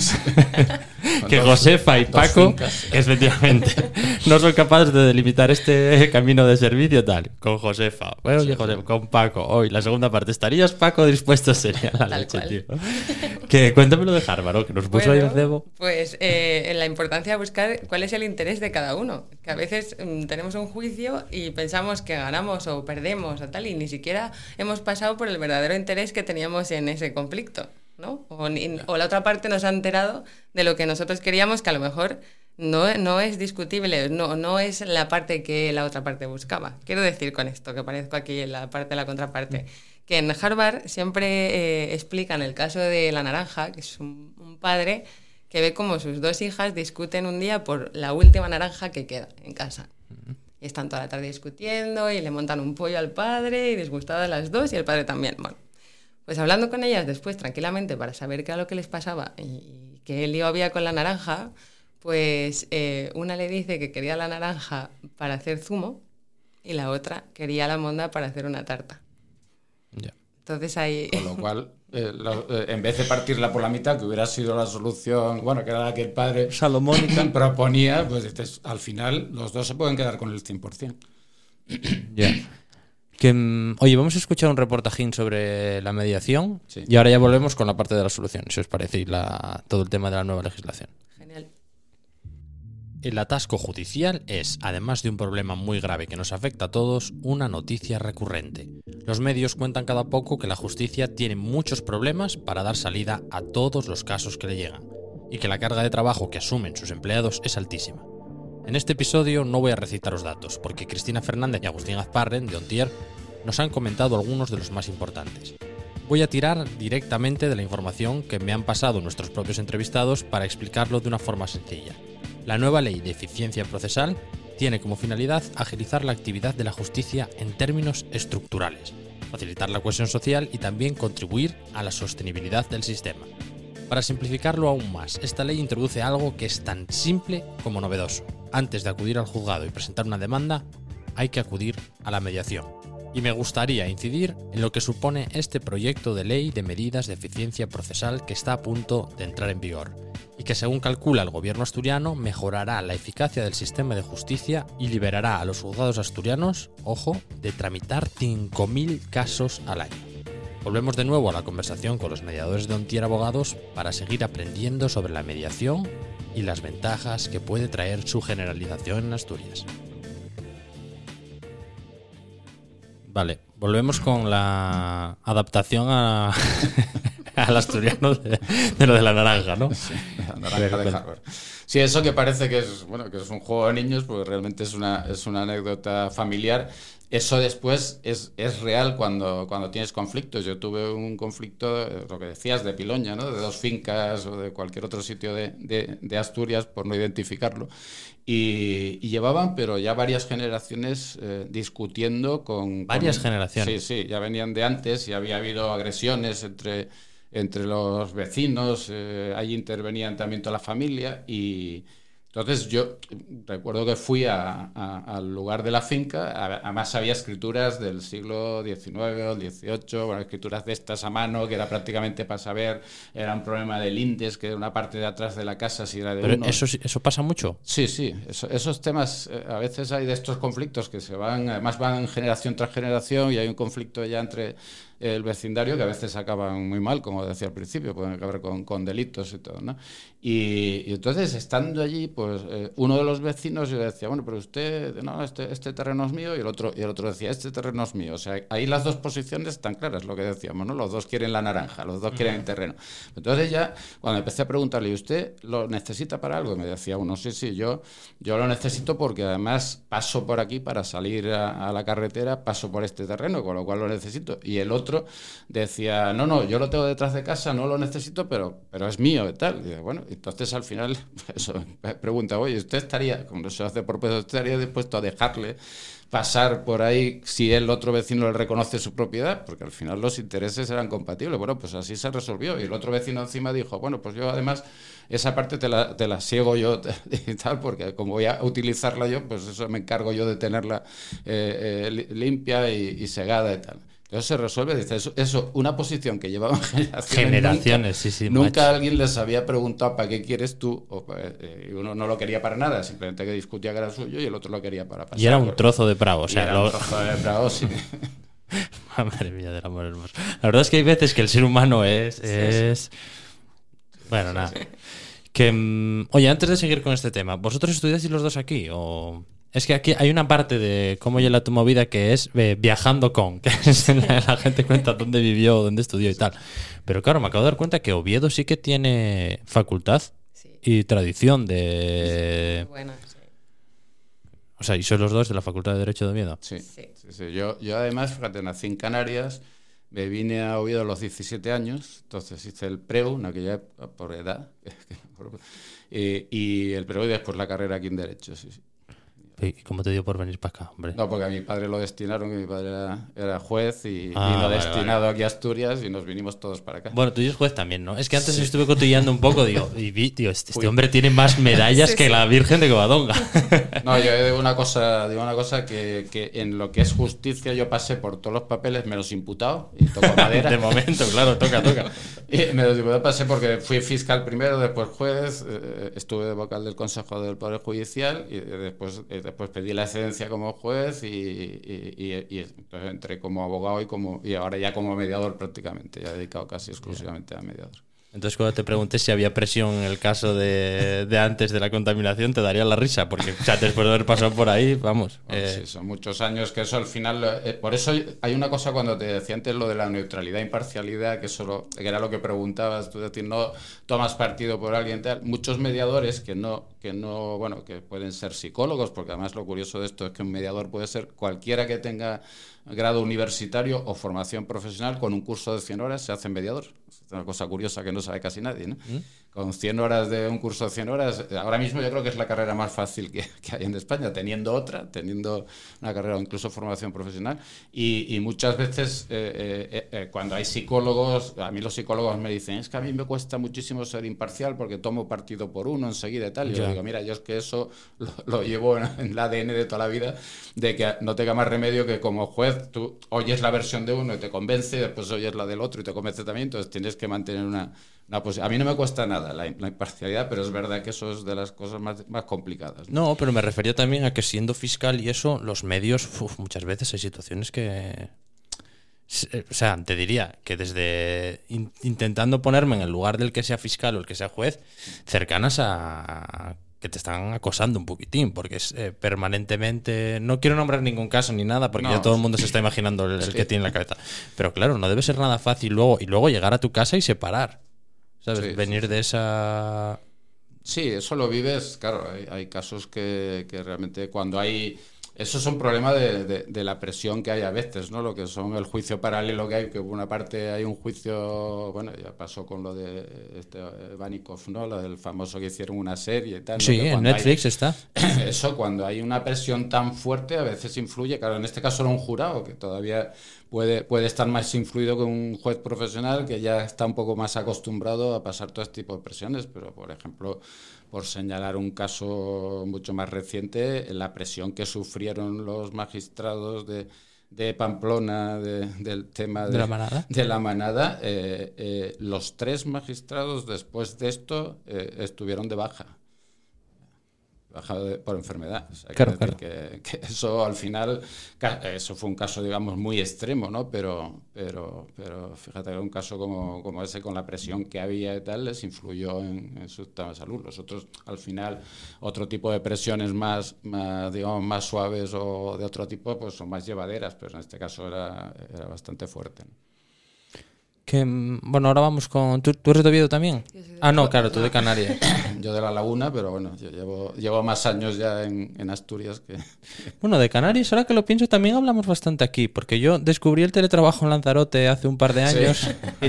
que Josefa y Paco, efectivamente, no son capaces de delimitar este camino de servicio tal. Con Josefa, bueno, oye, Josefa, con Paco, hoy la segunda parte. ¿Estarías, Paco, dispuesto? Sería la leche, tío. Que, cuéntamelo de Harvard, que nos puso ahí el cebo. Pues eh, la importancia de buscar cuál es el interés de cada uno. Que a veces mm, tenemos un juicio y pensamos que ganamos o perdemos o tal, y ni siquiera hemos pasado por el verdadero interés que teníamos en ese conflicto. ¿No? O, la otra parte nos ha enterado de lo que nosotros queríamos, que a lo mejor no, no es discutible, no, no es la parte que la otra parte buscaba. Quiero decir con esto, que parezco aquí en la parte de la contraparte, que en Harvard siempre eh, explican el caso de la naranja, que es un, padre que ve como sus dos hijas discuten un día por la última naranja que queda en casa. Y están toda la tarde discutiendo y le montan un pollo al padre y disgustadas las dos y el padre también. Bueno, pues hablando con ellas después tranquilamente para saber qué era lo que les pasaba y qué lío había con la naranja, pues eh, una le dice que quería la naranja para hacer zumo y la otra quería la monda para hacer una tarta. Ya. Entonces ahí... Con lo cual, eh, eh, en vez de partirla por la mitad, que hubiera sido la solución, bueno, que era la que el padre Salomónica proponía, pues al final los dos se pueden quedar con el 100%. Ya. Que, mm, oye, vamos a escuchar un reportajín sobre la mediación y ahora ya volvemos con la parte de la solución, si os parece, y la, todo el tema de la nueva legislación. Genial. El atasco judicial es, además de un problema muy grave que nos afecta a todos, una noticia recurrente. Los medios cuentan cada poco que la justicia tiene muchos problemas para dar salida a todos los casos que le llegan, y que la carga de trabajo que asumen sus empleados es altísima. En este episodio no voy a recitaros datos, porque Cristina Fernández y Agustín Azparren, de Ontier, nos han comentado algunos de los más importantes. Voy a tirar directamente de la información que me han pasado nuestros propios entrevistados para explicarlo de una forma sencilla. La nueva ley de eficiencia procesal tiene como finalidad agilizar la actividad de la justicia en términos estructurales, facilitar la cohesión social y también contribuir a la sostenibilidad del sistema. Para simplificarlo aún más, esta ley introduce algo que es tan simple como novedoso. Antes de acudir al juzgado y presentar una demanda, hay que acudir a la mediación. Y me gustaría incidir en lo que supone este proyecto de ley de medidas de eficiencia procesal que está a punto de entrar en vigor, y que según calcula el gobierno asturiano mejorará la eficacia del sistema de justicia y liberará a los juzgados asturianos, ojo, de tramitar 5.000 casos al año. Volvemos de nuevo a la conversación con los mediadores de Ontier Abogados para seguir aprendiendo sobre la mediación y las ventajas que puede traer su generalización en Asturias. Vale, volvemos con la adaptación a, al asturiano de, lo de la naranja, ¿no? Sí, la naranja de. Sí, eso que parece que es, bueno, que es un juego de niños, pues realmente es una, es una anécdota familiar eso después es, es, real cuando, cuando tienes conflictos. Yo tuve un conflicto, eh, lo que decías, de Piloña, ¿no? de dos fincas o de cualquier otro sitio de, de, Asturias, por no identificarlo. Y, llevaban, pero ya varias generaciones eh, discutiendo con... Varias generaciones. Sí, sí, ya venían de antes y había habido agresiones entre, entre los vecinos, eh, ahí intervenían también toda la familia y entonces yo recuerdo que fui al lugar de la finca, además había escrituras del siglo XIX o XVIII, bueno, escrituras de estas a mano, que era prácticamente para saber, era un problema de lindes, que era una parte de atrás de la casa si era de ¿Pero Eso, ¿Eso pasa mucho? Sí, sí, esos temas, eh, a veces hay de estos conflictos que se van, además van generación tras generación y hay un conflicto ya entre el vecindario que a veces acaban muy mal, como decía al principio, pueden acabar con, con delitos y todo, ¿no? Y, entonces, estando allí, pues eh, uno de los vecinos yo decía, bueno, pero usted, no, este, este, terreno es mío, y el, otro, y el otro decía, este terreno es mío. O sea, ahí las dos posiciones están claras, lo que decíamos, ¿no? Los dos quieren la naranja, los dos quieren el terreno. Entonces ya, cuando empecé a preguntarle, ¿y usted lo necesita para algo? Y me decía uno, sí, sí, yo, yo lo necesito porque además paso por aquí para salir a, a la carretera, paso por este terreno, con lo cual lo necesito. Y el otro decía, no, no, yo lo tengo detrás de casa, no lo necesito, pero, pero es mío y tal. Y bueno, entonces al final, eso, pregunta, oye, ¿usted estaría, como se hace por peso, estaría dispuesto a dejarle pasar por ahí si el otro vecino le reconoce su propiedad, porque al final los intereses eran compatibles. Bueno, pues así se resolvió. Y el otro vecino encima dijo, bueno, pues yo además esa parte te la, siego yo y tal, porque como voy a utilizarla yo, pues eso me encargo yo de tenerla eh, eh, limpia y segada y tal. Entonces se resuelve, dice, eso, eso una posición que llevaban generaciones. Generaciones, nunca, sí, sí. Nunca alguien les había preguntado para qué quieres tú, o, eh, uno no lo quería para nada, simplemente que discutía que era suyo y el otro lo quería para pasar. Y era un trozo de Prado, o sea, era un trozo de Prado, sí. Madre mía del amor hermoso. La verdad es que hay veces que el ser humano es. es... Bueno, nada. Que, mm, oye, antes de seguir con este tema, ¿vosotros estudiáis los dos aquí? ¿O.? Es que aquí hay una parte de cómo llega tu movida que es eh, viajando con, que es la, la, gente cuenta dónde vivió, dónde estudió y tal. Pero claro, me acabo de dar cuenta que Oviedo sí que tiene facultad Sí. y tradición de... Muy buena, sí. O sea, y sois los dos de la Facultad de Derecho de Oviedo. Sí, Sí. sí, sí. Yo, yo además, fíjate, nací en Canarias, me vine a Oviedo a los 17 años, entonces hice el preu, en aquella época, por edad, y, y el preu y después la carrera aquí en Derecho, sí, sí. ¿Y cómo te dio por venir para acá, hombre? No, porque a mi padre lo destinaron, que mi padre era, era juez y Ah, vino vale, destinado aquí a Asturias y nos vinimos todos para acá. Bueno, tú eres juez también, ¿no? Es que antes estuve cotillando un poco, digo, y vi, tío, este, este hombre tiene más medallas Sí, que sí. la Virgen de Covadonga. No, yo digo una cosa, digo una cosa que, que en lo que es justicia yo pasé por todos los papeles menos imputado y toco madera. de momento, claro, toca, toca. Y me lo pasé porque fui fiscal primero, después juez, eh, estuve de vocal del Consejo del Poder Judicial y después, eh, después pedí la excedencia como juez y, y- y- y entonces entré como abogado y, como, y ahora ya como mediador prácticamente, ya dedicado casi exclusivamente a mediador. Entonces, cuando te pregunté si había presión en el caso de, de antes de la contaminación, te daría la risa, porque o sea, después de haber pasado por ahí, vamos. Bueno, eh, sí, son muchos años que eso al final. eh, por eso hay una cosa cuando te decía antes lo de la neutralidad, imparcialidad, que, solo, que era lo que preguntabas, tú decir, no tomas partido por alguien tal. Muchos mediadores que no, que no, bueno, que pueden ser psicólogos, porque además lo curioso de esto es que un mediador puede ser cualquiera que tenga grado universitario o formación profesional con un curso de 100 horas se hace mediador. Es una cosa curiosa que no sabe casi nadie, ¿no? Con 100 horas de un curso de 100 horas, ahora mismo yo creo que es la carrera más fácil que, que hay en España, teniendo otra, teniendo una carrera o incluso formación profesional. Y, y muchas veces eh, eh, eh, cuando hay psicólogos, a mí los psicólogos me dicen, es que a mí me cuesta muchísimo ser imparcial porque tomo partido por uno enseguida y tal. Y yo digo, mira, yo es que eso lo, lo llevo en, en el ADN de toda la vida, de que no tenga más remedio que como juez tú oyes la versión de uno y te convence, después oyes la del otro y te convence también, entonces tienes que mantener una, una posición. A mí no me cuesta nada la, la imparcialidad, pero es verdad que eso es de las cosas más, más complicadas. ¿no? No, pero me refería también a que siendo fiscal y eso, los medios, uf, muchas veces hay situaciones que... Eh, O sea, te diría que desde in- intentando ponerme en el lugar del que sea fiscal o el que sea juez, cercanas a que te están acosando un poquitín, porque es eh, permanentemente... No quiero nombrar ningún caso ni nada, porque No. ya todo el mundo se está imaginando el, el que tiene en la cabeza. Pero claro, no debe ser nada fácil luego, y luego llegar a tu casa y separar. ¿Sabes? Sí, sí. Venir de esa... Sí, eso lo vives, claro, hay, hay casos que, que realmente cuando hay... Eso es un problema de, de- de la presión que hay a veces, ¿no? Lo que son el juicio paralelo que hay, que por una parte hay un juicio, bueno, ya pasó con lo de este eh, Vanikov, ¿no? Lo del famoso que hicieron una serie y tal. Sí, en hay- Netflix está. eso cuando hay una presión tan fuerte a veces influye, claro, en este caso era un jurado que todavía puede, puede estar más influido que un juez profesional que ya está un poco más acostumbrado a pasar todo este tipo de presiones, pero por ejemplo, por señalar un caso mucho más reciente, la presión que sufrieron los magistrados de, de Pamplona de- del tema ¿De la manada? de la manada, eh, eh, los tres magistrados después de esto eh, estuvieron de baja baja de- por enfermedad. O sea, Claro, decir Que, que eso al final, eso fue un caso, digamos, muy extremo, ¿no? Pero, pero, pero fíjate que un caso como, como ese, con la presión que había y tal, les influyó en, en su estado de salud. Los otros, al final, otro tipo de presiones más, más, digamos, más suaves o de otro tipo, pues son más llevaderas, pero en este caso era, era bastante fuerte. ¿no? Que, mm, bueno, ahora vamos con... ¿Tú, tú eres de Oviedo también? Ah, no, claro, tú de Canarias. Yo de La Laguna, pero bueno, yo llevo, llevo más años ya en, en Asturias que... Bueno, de Canarias, ahora que lo pienso, también hablamos bastante aquí, porque yo descubrí el teletrabajo en Lanzarote hace un par de años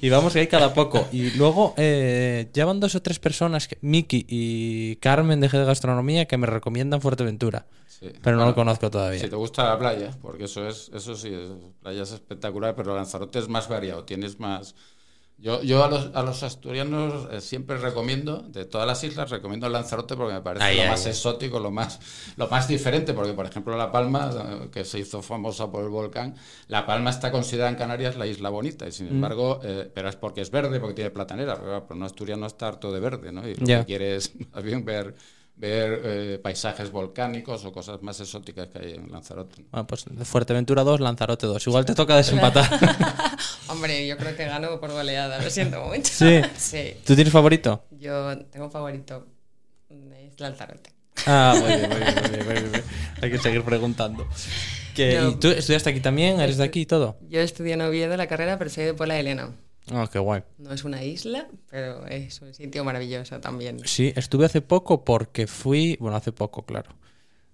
y, y vamos que hay cada poco. Y luego eh, ya van dos o tres personas, Miki y Carmen de G de Gastronomía, que me recomiendan Fuerteventura, Sí. pero no Bueno, lo conozco todavía. Si te gusta la playa, porque eso es, eso sí, es, playa es espectacular, pero Lanzarote es más variado, tienes más. Yo, yo a, los, a los asturianos eh, siempre recomiendo, de todas las islas, recomiendo Lanzarote porque me parece Ahí, lo ahí. más exótico, lo más, lo más diferente, porque por ejemplo La Palma, eh, que se hizo famosa por el volcán, La Palma está considerada en Canarias la isla bonita, y sin Mm. embargo, eh, pero es porque es verde, porque tiene platanera, pero, un asturiano está harto de verde, ¿no? Y lo Ya. que quiere es más bien ver ver eh, paisajes volcánicos o cosas más exóticas que hay en Lanzarote. Bueno, pues de Fuerteventura 2, Lanzarote 2. Igual te toca desempatar. Hombre, yo creo que gano por goleada, lo siento mucho. Sí. Sí. ¿Tú tienes favorito? Yo tengo favorito, es Lanzarote. Ah, muy bien, muy bien, muy bien, muy. Hay que seguir preguntando. Que, Yo- ¿Y tú estudiaste aquí también? ¿Eres de aquí y todo? Yo estudié en Oviedo la carrera, pero soy de Puebla de Elena. Ah, qué guay. No es una isla, pero es un sitio maravilloso también. Sí, estuve hace poco porque fui, bueno, hace poco, claro.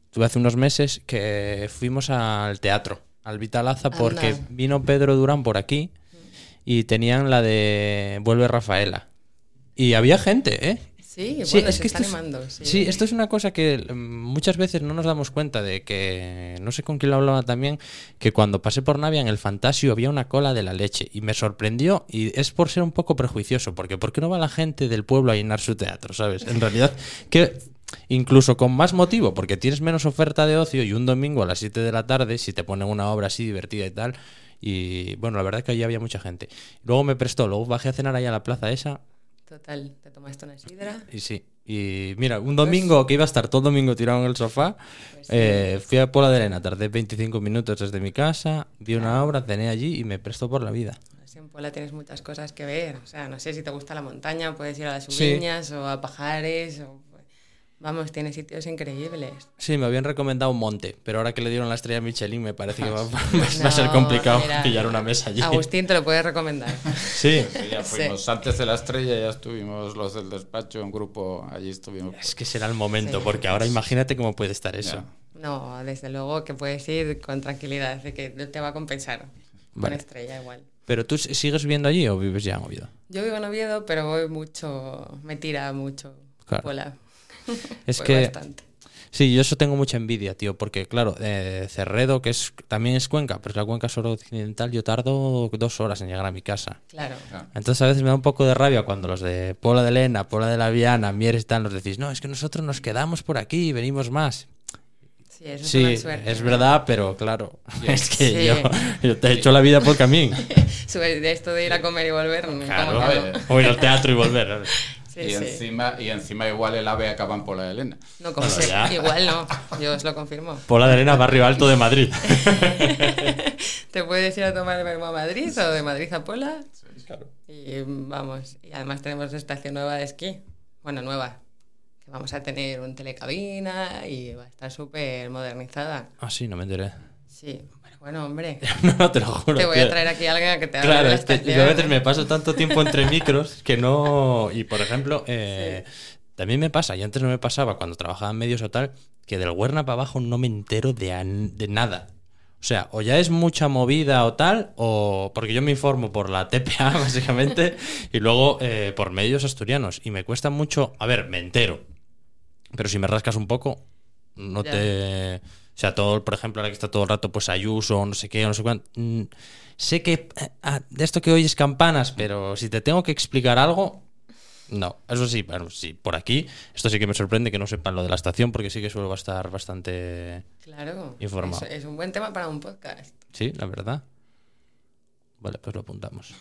Estuve hace unos meses que fuimos al teatro, al Vitalaza, porque vino Pedro Durán por aquí y tenían la de Vuelve Rafaela. Y había gente, ¿eh? Sí, Sí, bueno, es se que está esto es- animando. Sí. Sí, esto es una cosa que mm, muchas veces no nos damos cuenta de que, no sé con quién lo hablaba también, que cuando pasé por Navia en el Fantasio había una cola de la leche y me sorprendió y es por ser un poco prejuicioso, porque ¿por qué no va la gente del pueblo a llenar su teatro, sabes? En realidad, que incluso con más motivo, porque tienes menos oferta de ocio y un domingo a las 7 de la tarde, si te ponen una obra así divertida y tal, y bueno, la verdad es que allí había mucha gente. Luego me prestó, luego bajé a cenar ahí a la plaza esa Total, te tomaste una sidra. y sí. Y mira, un domingo que iba a estar todo el domingo tirado en el sofá, Pues sí. eh, fui a Pola de Elena, tardé 25 minutos desde mi casa, vi una obra, cené allí y me prestó por la vida. En Puebla tienes muchas cosas que ver. O sea, no sé si te gusta la montaña, puedes ir a las Sí. Ubiñas o a Pajares. O... Vamos, tiene sitios increíbles. Sí, me habían recomendado un monte, pero ahora que le dieron la estrella Michelin me parece que va, va a ser complicado mira, pillar una mesa allí. Agustín te lo puede recomendar. Sí, Sí, ya fuimos antes de la estrella, ya estuvimos los del despacho, un grupo, allí estuvimos. es que será el momento, Sí. porque ahora imagínate cómo puede estar eso. Ya. No, desde luego que puedes ir con tranquilidad, de que te va a compensar. Vale. Con estrella igual. ¿Pero tú sigues viviendo allí o vives ya en Oviedo? Yo vivo en Oviedo, pero voy mucho, me tira mucho Claro. Puebla. Es que bastante. Sí, yo eso tengo mucha envidia, tío, porque claro, eh, Cerredo, que es también es Cuenca, pero es la Cuenca suroccidental, yo tardo dos horas en llegar a mi casa. Claro. Entonces a veces me da un poco de rabia cuando los de Puebla de Lena, Puebla de la Viana, Mieres están, nos decís, no, es que nosotros nos quedamos por aquí y venimos más. Sí, eso es Sí, una suerte. es verdad, pero claro, es que Sí. yo, yo te he hecho la vida por camino. De esto de ir a comer y volver, Claro, no. o ir al teatro y volver. Sí, y, sí. encima, y encima igual el ave acaba en Pola de Elena. No, como Bueno, sé, igual no, yo os lo confirmo. Puebla de Lena, barrio alto de Madrid. Te puedes ir a tomar verbo a Madrid o de Madrid a Puebla Claro. y vamos. Y además tenemos estación nueva de esquí. Bueno, nueva. Que vamos a tener un telecabina y va a estar súper modernizada. Ah, sí, no me enteré. Sí, bueno, hombre. No, te lo juro. Te voy tío. a traer aquí a alguien a que te hable Claro, yo a veces me paso tanto tiempo entre micros que no. Y por ejemplo, eh, también me pasa, y antes no me pasaba cuando trabajaba en medios o tal, que del Huerna para abajo no me entero de, de nada. O sea, o ya es mucha movida o tal, o porque yo me informo por la TPA, básicamente, y luego eh, por medios asturianos. Y me cuesta mucho. A ver, me entero. Pero si me rascas un poco, no Ya. te. O sea, todo, por ejemplo, ahora que está todo el rato, pues Ayuso, no sé qué, no sé cuánto. mm, sé que ah, de esto que oyes campanas, pero si te tengo que explicar algo, no. Eso sí, bueno, sí, por aquí, esto sí que me sorprende que no sepan lo de la estación, porque sí que suelo estar bastante. Claro. Informado. Es, es un buen tema para un podcast. Sí, la verdad. Vale, pues lo apuntamos.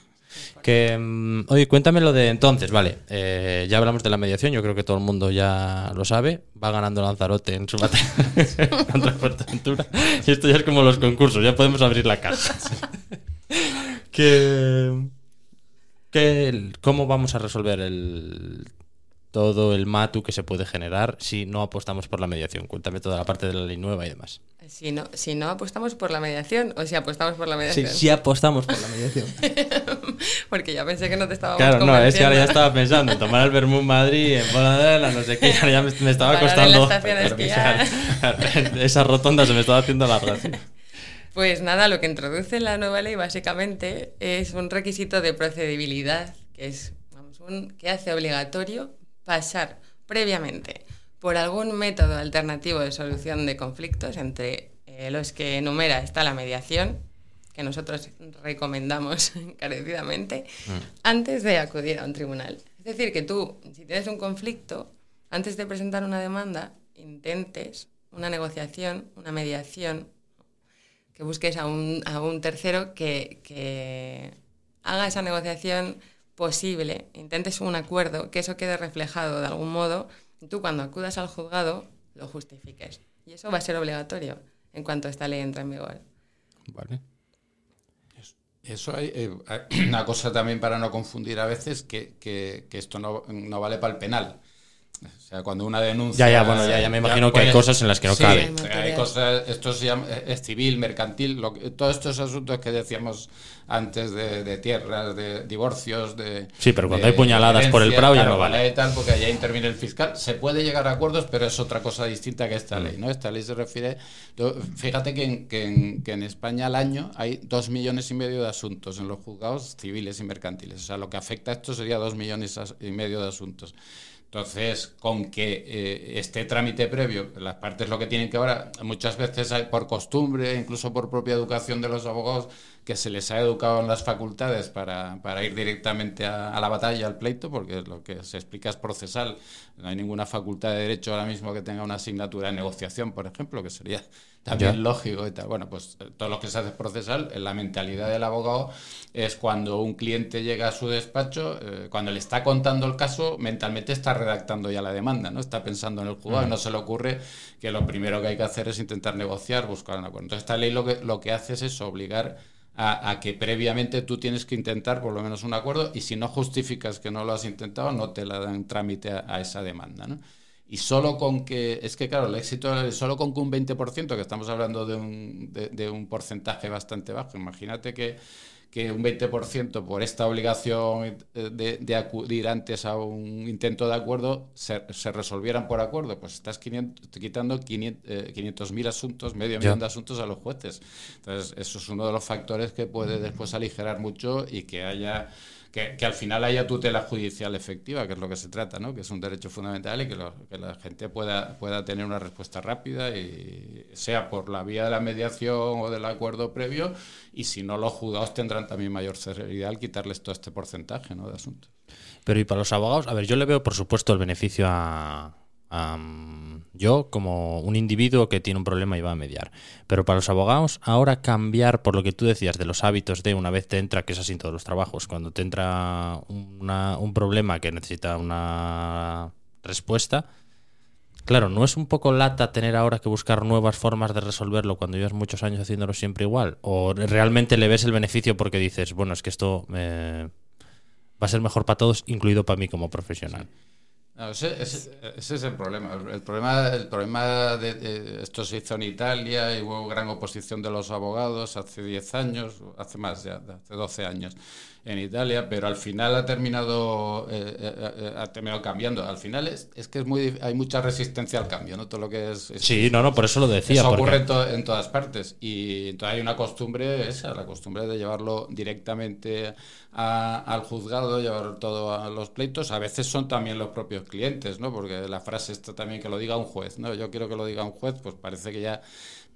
Que, mm, oye, cuéntame lo de entonces, vale. eh, ya hablamos de la mediación, yo creo que todo el mundo ya lo sabe. Va ganando Lanzarote en su batalla contra Fuerteventura. Y esto ya es como los concursos, ya podemos abrir la casa. que, que, ¿Cómo vamos a resolver el, todo el matu que se puede generar si no apostamos por la mediación? Cuéntame toda la parte de la ley nueva y demás. Si no, si no apostamos por la mediación o si apostamos por la mediación. Sí, sí apostamos por la mediación. Porque ya pensé que no te estaba Claro, no, es que ahora ya estaba pensando en tomar el Vermouth Madrid, en Boladela, no sé qué, ahora ya me, me estaba costando. Esa rotonda se me estaba haciendo la gracia. Pues nada, lo que introduce la nueva ley básicamente es un requisito de procedibilidad, que es vamos, un, que hace obligatorio pasar previamente por algún método alternativo de solución de conflictos, entre eh, los que enumera está la mediación, que nosotros recomendamos encarecidamente, mm. antes de acudir a un tribunal. Es decir, que tú, si tienes un conflicto, antes de presentar una demanda, intentes una negociación, una mediación, que busques a un, a un tercero que, que haga esa negociación posible, intentes un acuerdo, que eso quede reflejado de algún modo tú cuando acudas al juzgado lo justifiques. Y eso va a ser obligatorio en cuanto esta ley entre en vigor. Vale. Eso hay, eh, una cosa también para no confundir a veces, que, que, que esto no, no, vale para el penal. O sea, cuando una denuncia. Ya, ya, bueno, ya, ya me imagino que hay cosas en las que no cabe. Hay cosas, esto se llama, es civil, mercantil, todos estos asuntos que decíamos antes de, tierras, de divorcios, de. Sí, pero cuando hay puñaladas por el Prado ya no vale. Tal, porque allá interviene el fiscal. Se puede llegar a acuerdos, pero es otra cosa distinta que esta mm. ley, ¿no? Esta ley se refiere. Fíjate que en, que en, que en España al año hay dos millones y medio de asuntos en los juzgados civiles y mercantiles. O sea, lo que afecta a esto sería dos millones y medio de asuntos. Entonces, con que eh, este trámite previo, las partes lo que tienen que ahora, muchas veces hay por costumbre, incluso por propia educación de los abogados, que se les ha educado en las facultades para, para ir directamente a, la batalla, al pleito, porque lo que se explica es procesal. No hay ninguna facultad de derecho ahora mismo que tenga una asignatura de negociación, por ejemplo, que sería también lógico y tal. Bueno, pues eh, todo lo que se hace procesal, en la mentalidad del abogado es cuando un cliente llega a su despacho, eh, cuando le está contando el caso, mentalmente está redactando ya la demanda, ¿no? Está pensando en el juzgado y no se le ocurre que lo primero que hay que hacer es intentar negociar, buscar un acuerdo. Entonces, esta ley lo que, lo que hace es eso, obligar a, que previamente tú tienes que intentar por lo menos un acuerdo y si no justificas que no lo has intentado, no te la dan trámite a, esa demanda, ¿no? Y solo con que, es que claro, el éxito, solo con que un 20%, que estamos hablando de un, de, un porcentaje bastante bajo, imagínate que, que un 20% por esta obligación de, de, acudir antes a un intento de acuerdo se, se resolvieran por acuerdo, pues estás 500, quitando 500.000 eh, asuntos, medio millón de asuntos a los jueces. Entonces, eso es uno de los factores que puede después aligerar mucho y que haya que, al final haya tutela judicial efectiva, que es lo que se trata, ¿no? que es un derecho fundamental y que, la gente pueda, pueda tener una respuesta rápida, y sea por la vía de la mediación o del acuerdo previo, y si no, los juzgados tendrán también mayor celeridad al quitarles todo este porcentaje ¿no? de asuntos. Pero y para los abogados, a ver, yo le veo por supuesto el beneficio a, yo como un individuo que tiene un problema y va a mediar. Pero para los abogados, ahora cambiar por lo que tú decías de los hábitos de una vez te entra, que es así en todos los trabajos, cuando te entra un problema que necesita una respuesta, claro, ¿no es un poco lata tener ahora que buscar nuevas formas de resolverlo cuando llevas muchos años haciéndolo siempre igual? ¿O realmente le ves el beneficio porque dices, bueno, es que esto va a ser mejor para todos, incluido para mí como profesional? Ese, es el problema. El problema, el problema de, esto se hizo en Italia y hubo gran oposición de los abogados hace 10 años, hace más ya, hace 12 años en Italia, pero al final ha terminado, eh, eh, ha terminado cambiando. Al final es, es, que es muy, hay mucha resistencia al cambio, ¿no? Todo lo que es... sí, no, no, por eso lo decía. Eso ocurre en, todas partes y entonces hay una costumbre, esa, la costumbre de llevarlo directamente al juzgado, llevar todo a los pleitos. A veces son también los propios clientes, ¿no? Porque la frase está también que lo diga un juez, ¿no? Yo quiero que lo diga un juez, pues parece que ya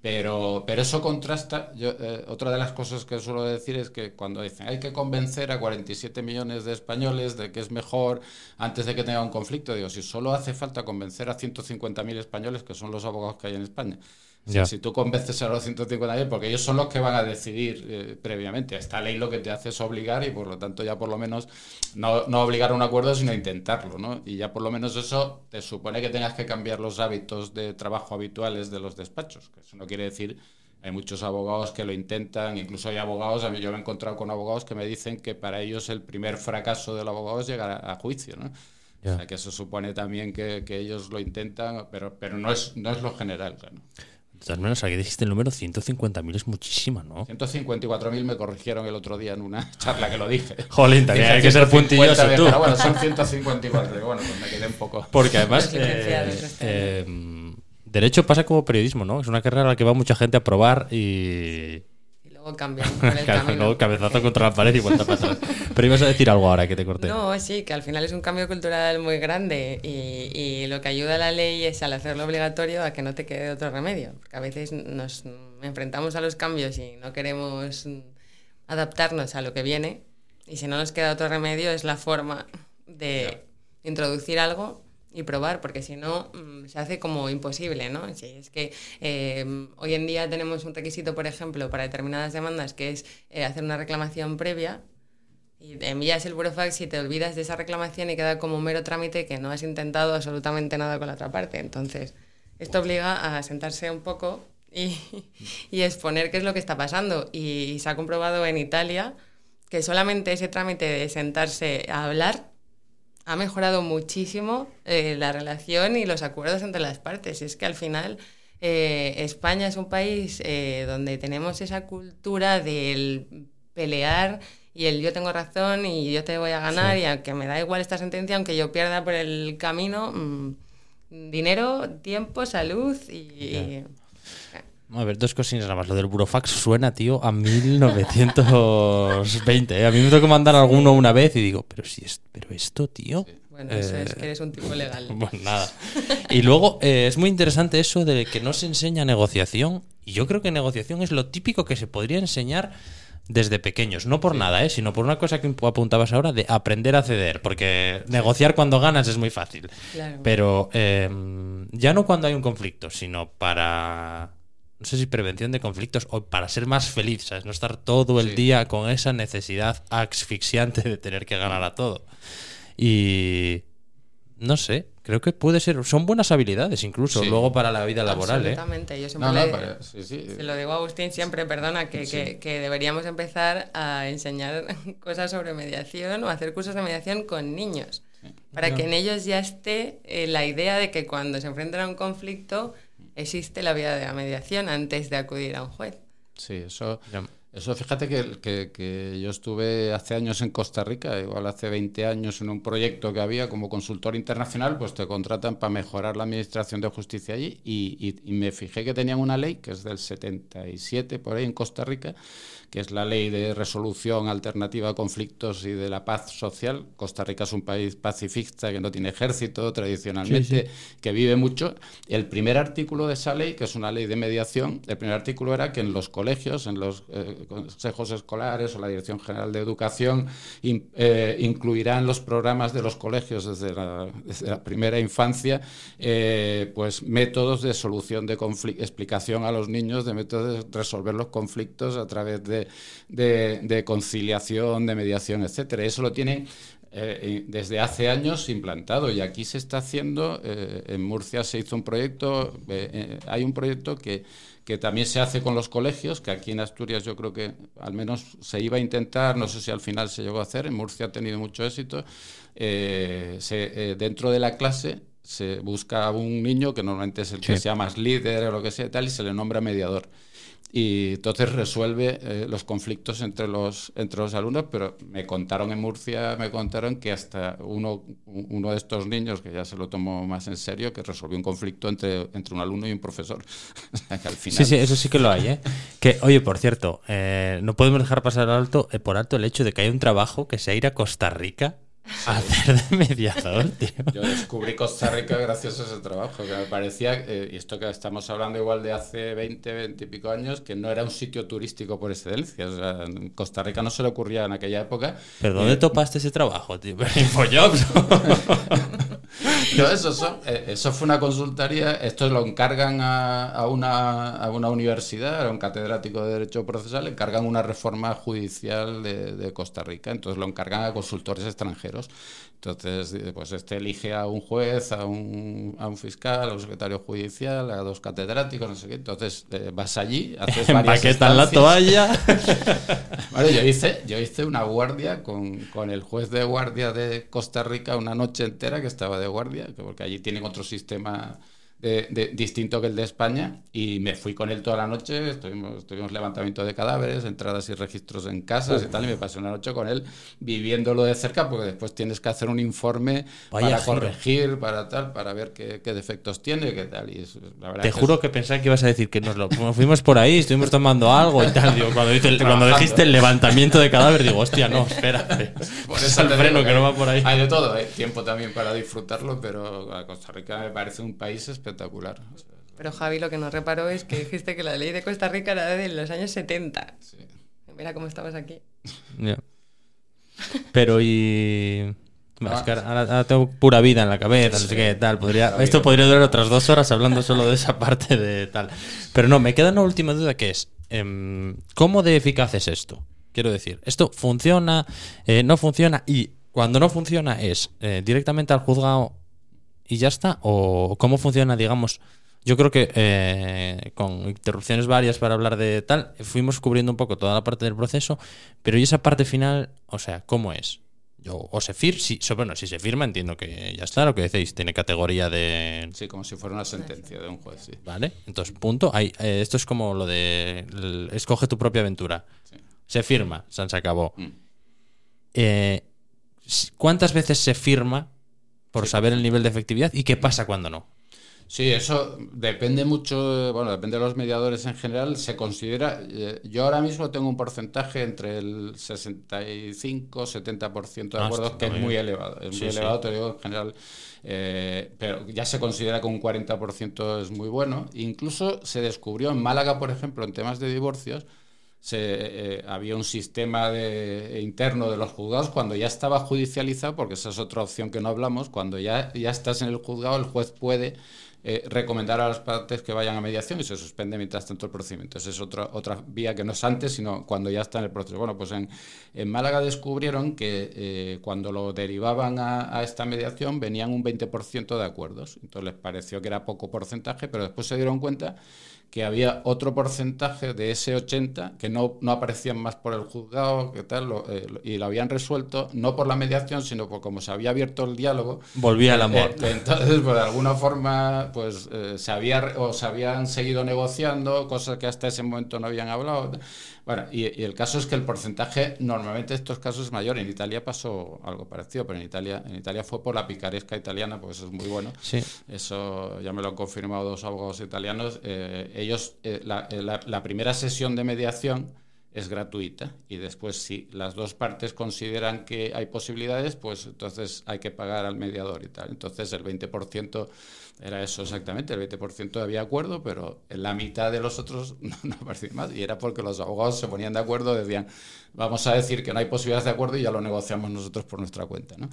pero, pero eso contrasta. Yo, eh, otra de las cosas que suelo decir es que cuando dicen hay que convencer a 47 millones de españoles de que es mejor antes de que tenga un conflicto, digo, si solo hace falta convencer a 150.000 españoles, que son los abogados que hay en España, si tú convences a los 150.000, porque ellos son los que van a decidir eh, previamente. Esta ley lo que te hace es obligar y por lo tanto ya por lo menos no, no, obligar a un acuerdo, sino intentarlo, ¿no? Y ya por lo menos eso te supone que tengas que cambiar los hábitos de trabajo habituales de los despachos. Que eso no quiere decir, hay muchos abogados que lo intentan, incluso hay abogados, yo me he encontrado con abogados que me dicen que para ellos el primer fracaso del abogado es llegar a, juicio, ¿no? O sea, que eso supone también que, que, ellos lo intentan, pero, pero no, es, no es lo general, claro. Todas maneras, aquí dijiste el número 150.000 es muchísima, ¿no? 154.000 me corrigieron el otro día en una charla que lo dije. Jolín, tenía que ser puntilloso tú. Pero bueno, son 154. bueno, pues me quedé un poco... Porque además... Eh, eh, derecho pasa como periodismo, ¿no? Es una carrera a la que va mucha gente a probar y luego cambian el cabezazo contra la pared y vuelta a pasar. Pero ibas a decir algo ahora que te corté. No, sí, que al final es un cambio cultural muy grande y, y, lo que ayuda a la ley es al hacerlo obligatorio a que no te quede otro remedio. Porque a veces nos enfrentamos a los cambios y no queremos adaptarnos a lo que viene y si no nos queda otro remedio es la forma de introducir algo y probar, porque si no mm, se hace como imposible, ¿no? Si es que eh, hoy en día tenemos un requisito, por ejemplo, para determinadas demandas, que es eh, hacer una reclamación previa, y envías el burofax y te olvidas de esa reclamación y queda como un mero trámite que no has intentado absolutamente nada con la otra parte. Entonces, esto obliga a sentarse un poco y, y exponer qué es lo que está pasando. Y se ha comprobado en Italia que solamente ese trámite de sentarse a hablar ha mejorado muchísimo eh, la relación y los acuerdos entre las partes. Es que al final eh, España es un país eh, donde tenemos esa cultura del pelear y el yo tengo razón y yo te voy a ganar y aunque me da igual esta sentencia, aunque yo pierda por el camino, mm, dinero, tiempo, salud y... A ver, dos cositas nada más. Lo del burofax suena, tío, a 1920. ¿eh? A mí me tocó mandar alguno una vez y digo, pero si es, pero esto, tío. Bueno, eso es que eres un tipo legal. Bueno, nada. Y luego eh, es muy interesante eso de que no se enseña negociación. Y yo creo que negociación es lo típico que se podría enseñar desde pequeños. No por nada, ¿eh? sino por una cosa que apuntabas ahora de aprender a ceder. Porque negociar cuando ganas es muy fácil. Pero em, ya no cuando hay un conflicto, sino para no sé si prevención de conflictos o para ser más feliz, ¿sabes? No estar todo el día con esa necesidad asfixiante de tener que ganar a todo. Y no sé, creo que puede ser, son buenas habilidades incluso luego para la vida laboral. ¿eh? Absolutamente, yo siempre se lo digo a Agustín siempre, perdona, que, que, deberíamos empezar a enseñar cosas sobre mediación o hacer cursos de mediación con niños, para que en ellos ya esté eh, la idea de que cuando se enfrentan a un conflicto existe la vía de la mediación antes de acudir a un juez. Sí, eso, eso fíjate que, que, yo estuve hace años en Costa Rica, igual hace 20 años en un proyecto que había como consultor internacional, pues te contratan para mejorar la administración de justicia allí y, y me fijé que tenían una ley que es del 77 por ahí en Costa Rica que es la ley de resolución alternativa a conflictos y de la paz social. Costa Rica es un país pacifista que no tiene ejército tradicionalmente, que vive mucho. El primer artículo de esa ley, que es una ley de mediación, el primer artículo era que en los colegios, en los eh, consejos escolares o la Dirección General de Educación, eh, incluirán los programas de los colegios desde la, primera infancia, eh, pues métodos de solución de conflictos, explicación a los niños de métodos de resolver los conflictos a través de de, conciliación, de mediación, etcétera. Eso lo tienen eh, desde hace años implantado y aquí se está haciendo, eh, en Murcia se hizo un proyecto, eh, hay un proyecto que, que, también se hace con los colegios, que aquí en Asturias yo creo que al menos se iba a intentar, no sé si al final se llegó a hacer, en Murcia ha tenido mucho éxito, se, dentro de la clase se busca un niño que normalmente es el que sea más líder o lo que sea tal y se le nombra mediador y entonces resuelve eh, los conflictos entre los, entre los alumnos, pero me contaron en Murcia, me contaron que hasta uno, uno de estos niños, que ya se lo tomó más en serio, que resolvió un conflicto entre, entre un alumno y un profesor. al final... Sí, sí, eso sí que lo hay. ¿eh? Que, oye, por cierto, eh, no podemos dejar pasar alto, eh, por alto el hecho de que hay un trabajo que se ir a Costa Rica hacer de mediador, tío. Yo descubrí Costa Rica gracias a ese trabajo, que me parecía, eh, y esto que estamos hablando igual de hace 20, 20 y pico años, que no era un sitio turístico por excelencia. O sea, en Costa Rica no se le ocurría en aquella época. ¿Pero dónde topaste ese trabajo, tío? Infojobs. no, eso, eh, eso fue una consultoría, esto lo encargan a, una, a una universidad, a un catedrático de Derecho Procesal, encargan una reforma judicial de, de Costa Rica, entonces lo encargan a consultores extranjeros entonces, eh, pues este elige a un juez, a un, a un fiscal, a un secretario judicial, a dos catedráticos, no sé qué. Entonces, eh, vas allí, haces varias la toalla. bueno, yo hice, yo hice una guardia con, con, el juez de guardia de Costa Rica una noche entera que estaba de guardia, porque allí tienen otro sistema de, distinto que el de España y me fui con él toda la noche, estuvimos, tuvimos levantamiento de cadáveres, entradas y registros en casas y tal, y me pasé una noche con él viviéndolo de cerca porque después tienes que hacer un informe para corregir, para tal, para ver qué, defectos tiene, qué tal. Y Te juro que pensaba que ibas a decir que nos lo fuimos por ahí, estuvimos tomando algo y tal. cuando, cuando dijiste el levantamiento de cadáver, digo, hostia, no, espérate. Por eso el freno que no va por ahí. Hay de todo, hay tiempo también para disfrutarlo, pero Costa Rica me parece un país espectacular espectacular. Pero Javi lo que no reparó es que dijiste que la ley de Costa Rica era de los años 70. Mira cómo estabas aquí. Pero y... Ah. ahora, tengo pura vida en la cabeza, no sé qué, tal. Podría, esto podría durar otras dos horas hablando solo de esa parte de tal. Pero no, me queda una última duda que es, em, ¿cómo de eficaz es esto? Quiero decir, ¿esto funciona, eh, no funciona? Y cuando no funciona es eh, directamente al juzgado y ya está? ¿O cómo funciona, digamos? Yo creo que eh, con interrupciones varias para hablar de tal, fuimos cubriendo un poco toda la parte del proceso, pero ¿y esa parte final? O sea, ¿cómo es? Yo, o se firma, si, bueno, si se firma entiendo que ya está, lo que decís, tiene categoría de... Sí, como si fuera una sentencia de un juez, sí. Vale, entonces, punto. Hay, eh, esto es como lo de escoge tu propia aventura. Se firma, se acabó. Mm. Eh, ¿Cuántas veces se firma por saber el nivel de efectividad y qué pasa cuando no. Sí, eso depende mucho, bueno, depende de los mediadores en general. Se considera, eh, yo ahora mismo tengo un porcentaje entre el 65-70% de ah, acuerdos, que es muy elevado. Es muy elevado, te digo, en general. Eh, pero ya se considera que un 40% es muy bueno. Incluso se descubrió en Málaga, por ejemplo, en temas de divorcios, se, eh, había un sistema de, interno de los juzgados cuando ya estaba judicializado, porque esa es otra opción que no hablamos, cuando ya, ya estás en el juzgado, el juez puede eh, recomendar a las partes que vayan a mediación y se suspende mientras tanto el procedimiento. Esa es otra, otra vía que no es antes, sino cuando ya está en el proceso. Bueno, pues en, en Málaga descubrieron que eh, cuando lo derivaban a, a, esta mediación venían un 20% de acuerdos. Entonces les pareció que era poco porcentaje, pero después se dieron cuenta que había otro porcentaje de ese 80 que no, no aparecían más por el juzgado que tal, eh, y lo habían resuelto no por la mediación, sino por como se había abierto el diálogo. Volvía eh, amor. Eh, entonces, pues, de alguna forma, pues se, había, o se habían seguido negociando cosas que hasta ese momento no habían hablado. Bueno, y, el caso es que el porcentaje, normalmente estos casos es mayor. En Italia pasó algo parecido, pero en Italia, en Italia fue por la picaresca italiana, pues eso es muy bueno. Sí. Eso ya me lo han confirmado dos abogados italianos. Eh, ellos, eh, eh, la, la primera sesión de mediación es gratuita y después si las dos partes consideran que hay posibilidades, pues entonces hay que pagar al mediador y tal. Entonces el 20% era eso exactamente, el 20% había acuerdo, pero en la mitad de los otros no, no aparecía más y era porque los abogados se ponían de acuerdo, decían, vamos a decir que no hay posibilidades de acuerdo y ya lo negociamos nosotros por nuestra cuenta. ¿no?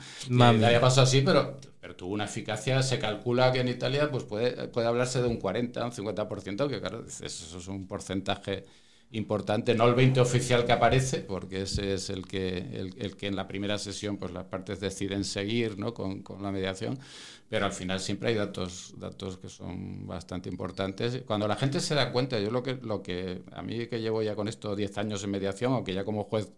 ya pasó así, pero, pero tuvo una eficacia, se calcula que en Italia pues puede, puede hablarse de un 40, un 50%, que claro, eso es un porcentaje importante, no el 20 oficial que aparece, porque ese es el que, el, que en la primera sesión pues las partes deciden seguir ¿no? con, con, la mediación, pero al final siempre hay datos, datos que son bastante importantes. Cuando la gente se da cuenta, yo lo que, lo que a mí que llevo ya con esto 10 años en mediación, aunque ya como juez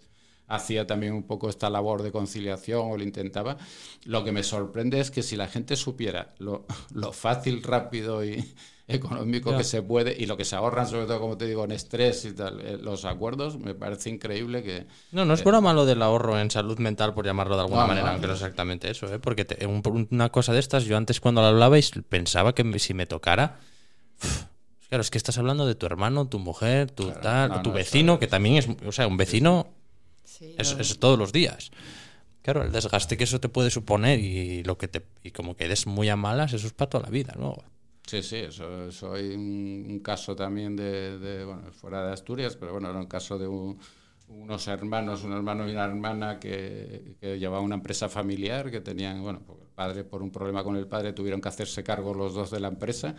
hacía también un poco esta labor de conciliación o lo intentaba, lo que me sorprende es que si la gente supiera lo, lo fácil, rápido y económico que se puede y lo que se ahorran, sobre todo, como te digo, en estrés y tal, eh, los acuerdos, me parece increíble que... No, no es por malo del ahorro en salud mental, por llamarlo de alguna manera, aunque no es exactamente eso, ¿eh? porque una cosa de estas, yo antes cuando lo hablabais pensaba que si me tocara... claro, es que estás hablando de tu hermano, tu mujer, tu tal, tu vecino, que también es, o sea, un vecino es, todos los días. Claro, el desgaste que eso te puede suponer y lo que te y como que eres muy a malas, eso es para toda la vida, ¿no? Sí, sí, eso, eso hay un, caso también de, bueno, fuera de Asturias, pero bueno, era un caso de unos hermanos, un hermano y una hermana que, que llevaban una empresa familiar, que tenían, bueno, pues el padre, por un problema con el padre, tuvieron que hacerse cargo los dos de la empresa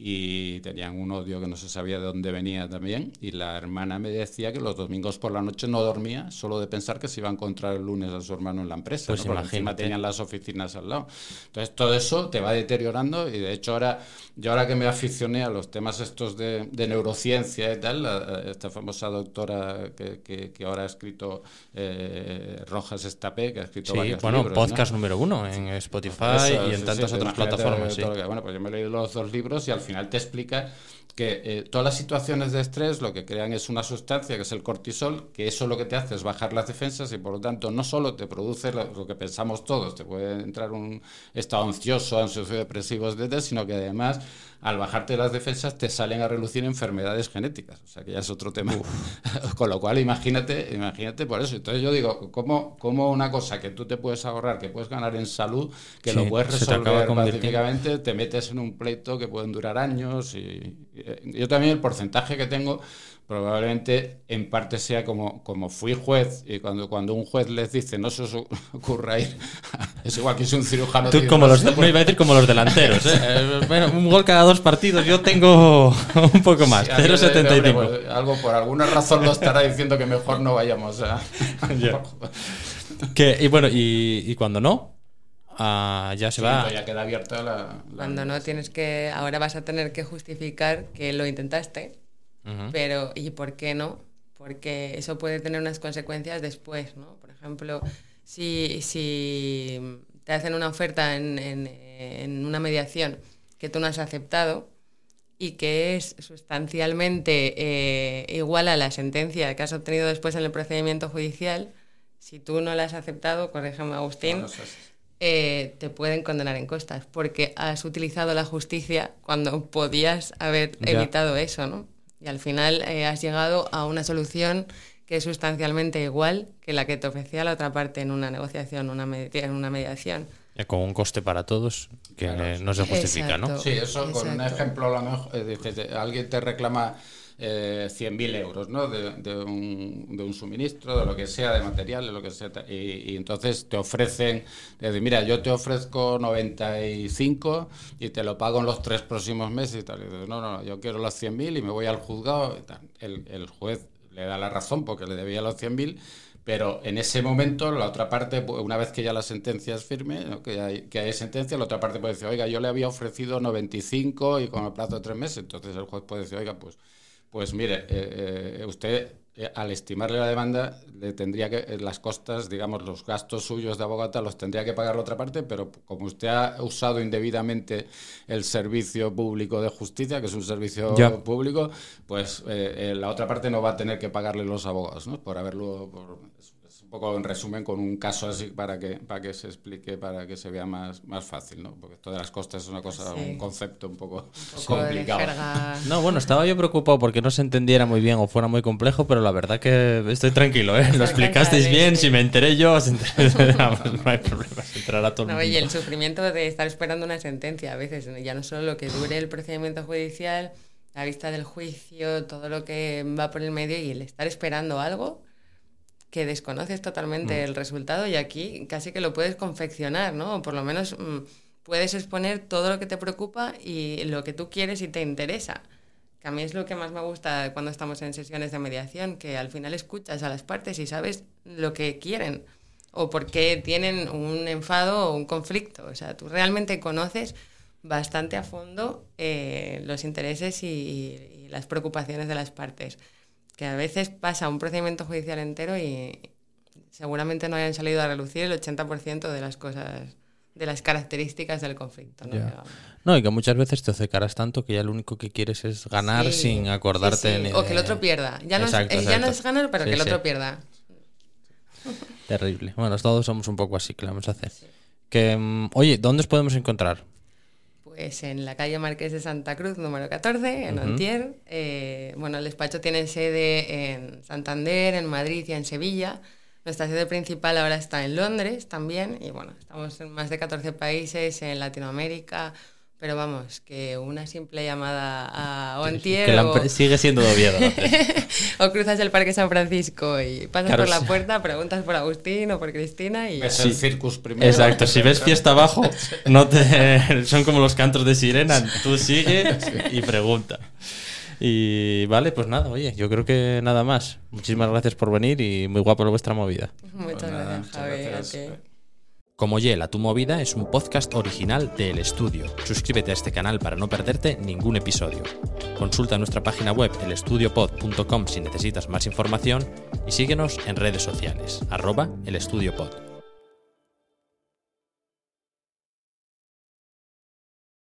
y tenían un odio que no se sabía de dónde venía también. Y la hermana me decía que los domingos por la noche no dormía solo de pensar que se iba a encontrar el lunes a su hermano en la empresa, pues porque encima tenían las oficinas al lado. Entonces todo eso te va deteriorando y de hecho ahora, yo ahora que me aficioné a los temas estos de, neurociencia y tal, esta famosa doctora que, que, ahora ha escrito eh, Rojas Estapé, que ha escrito sí, varios bueno, libros, podcast número uno en Spotify y en tantas otras plataformas. bueno, pues yo me he leído los dos libros y al final te explica que eh, todas las situaciones de estrés lo que crean es una sustancia que es el cortisol, que eso lo que te hace es bajar las defensas y por lo tanto no solo te produce lo, que pensamos todos, te puede entrar un estado ansioso, ansioso depresivo, etc., sino que además al bajarte las defensas te salen a relucir enfermedades genéticas. O sea que ya es otro tema. Con lo cual, imagínate, imagínate por eso. Entonces yo digo, ¿cómo, ¿cómo, una cosa que tú te puedes ahorrar, que puedes ganar en salud, que lo puedes resolver pacíficamente, te metes en un pleito que pueden durar años? Y, yo también el porcentaje que tengo probablemente en parte sea como, como fui juez y cuando, cuando un juez les dice no se os ocurra ir, es igual que es un cirujano. Tú, como los, iba a decir como los delanteros. ¿eh? Eh, bueno, un gol cada dos partidos, yo tengo un poco más, 0,75. Pues, algo por alguna razón lo estará diciendo que mejor no vayamos a... que, y bueno, y, y cuando no, ah, ya se va. Ya queda abierta la, Cuando no tienes que. Ahora vas a tener que justificar que lo intentaste pero, ¿y por qué no? Porque eso puede tener unas consecuencias después, ¿no? Por ejemplo, si, si te hacen una oferta en, en, una mediación que tú no has aceptado y que es sustancialmente eh, igual a la sentencia que has obtenido después en el procedimiento judicial, si tú no la has aceptado, corrígeme Agustín, eh, te pueden condenar en costas porque has utilizado la justicia cuando podías haber evitado eso, ¿no? Y al final eh, has llegado a una solución que es sustancialmente igual que la que te ofrecía la otra parte en una negociación, una en una mediación. Con un coste para todos que no se justifica, ¿no? Sí, eso con un ejemplo, a lo mejor, eh, alguien te reclama eh, 100.000 euros ¿no? De, un, suministro, de lo que sea, de material, de lo que sea. Y, entonces te ofrecen, mira, yo te ofrezco 95 y te lo pago en los tres próximos meses y tal. no, no, yo quiero los 100.000 y me voy al juzgado. El, juez le da la razón porque le debía los 100.000 pero en ese momento la otra parte, una vez que ya la sentencia es firme, que, hay, que hay sentencia, la otra parte puede decir, oiga, yo le había ofrecido 95 y con el plazo de tres meses, entonces el juez puede decir, oiga, pues pues mire, eh, eh, usted eh, al estimarle la demanda le tendría que las costas, digamos, los gastos suyos de abogado los tendría que pagar la otra parte, pero como usted ha usado indebidamente el servicio público de justicia, que es un servicio público, pues la otra parte no va a tener que pagarle los abogados, ¿no? Por haberlo por, un poco en resumen con un caso así para que para que se explique para que se vea más más fácil no porque todas las costas es una cosa un concepto un poco, complicado. no bueno estaba yo preocupado porque no se entendiera muy bien o fuera muy complejo pero la verdad que estoy tranquilo ¿eh? lo explicasteis bien si me enteré yo no hay problema se enterará todo no, y el sufrimiento de estar esperando una sentencia a veces ya no solo lo que dure el procedimiento judicial la vista del juicio todo lo que va por el medio y el estar esperando algo que desconoces totalmente mm. el resultado y aquí casi que lo puedes confeccionar, ¿no? O por lo menos mm, puedes exponer todo lo que te preocupa y lo que tú quieres y te interesa. Que a mí es lo que más me gusta cuando estamos en sesiones de mediación, que al final escuchas a las partes y sabes lo que quieren o por qué tienen un enfado o un conflicto. O sea, tú realmente conoces bastante a fondo eh, los intereses y las preocupaciones de las partes que a veces pasa un procedimiento judicial entero y seguramente no hayan salido a relucir el 80% de las cosas, de las características del conflicto. ¿no? y que muchas veces te hace caras tanto que ya lo único que quieres es ganar sin acordarte. O que el otro pierda. Ya, no, es, ya no es ganar, pero que el otro pierda. Terrible. Bueno, todos somos un poco así, que lo vamos a hacer. Que, mm, oye, ¿dónde os podemos encontrar? Es en la calle Marqués de Santa Cruz, número 14, en Antier. Eh, bueno, el despacho tiene sede en Santander, en Madrid y en Sevilla. Nuestra sede principal ahora está en Londres también. Y bueno, estamos en más de 14 países en Latinoamérica, pero vamos, que una simple llamada a Ontier. o... sigue siendo Oviedo. o cruzas el Parque San Francisco y pasas por la puerta, preguntas por Agustín o por Cristina y. Ves el circus primero. Exacto, si ves fiesta abajo, no te... son como los cantos de sirena. Tú sigue y pregunta. Y vale, pues nada, oye, yo creo que nada más. Muchísimas gracias por venir y muy guapo vuestra movida. Muchas pues gracias, Javi. Como Yela, tu movida es un podcast original de El Estudio. Suscríbete a este canal para no perderte ningún episodio. Consulta nuestra página web elestudiopod.com si necesitas más información y síguenos en redes sociales, arroba elestudiopod.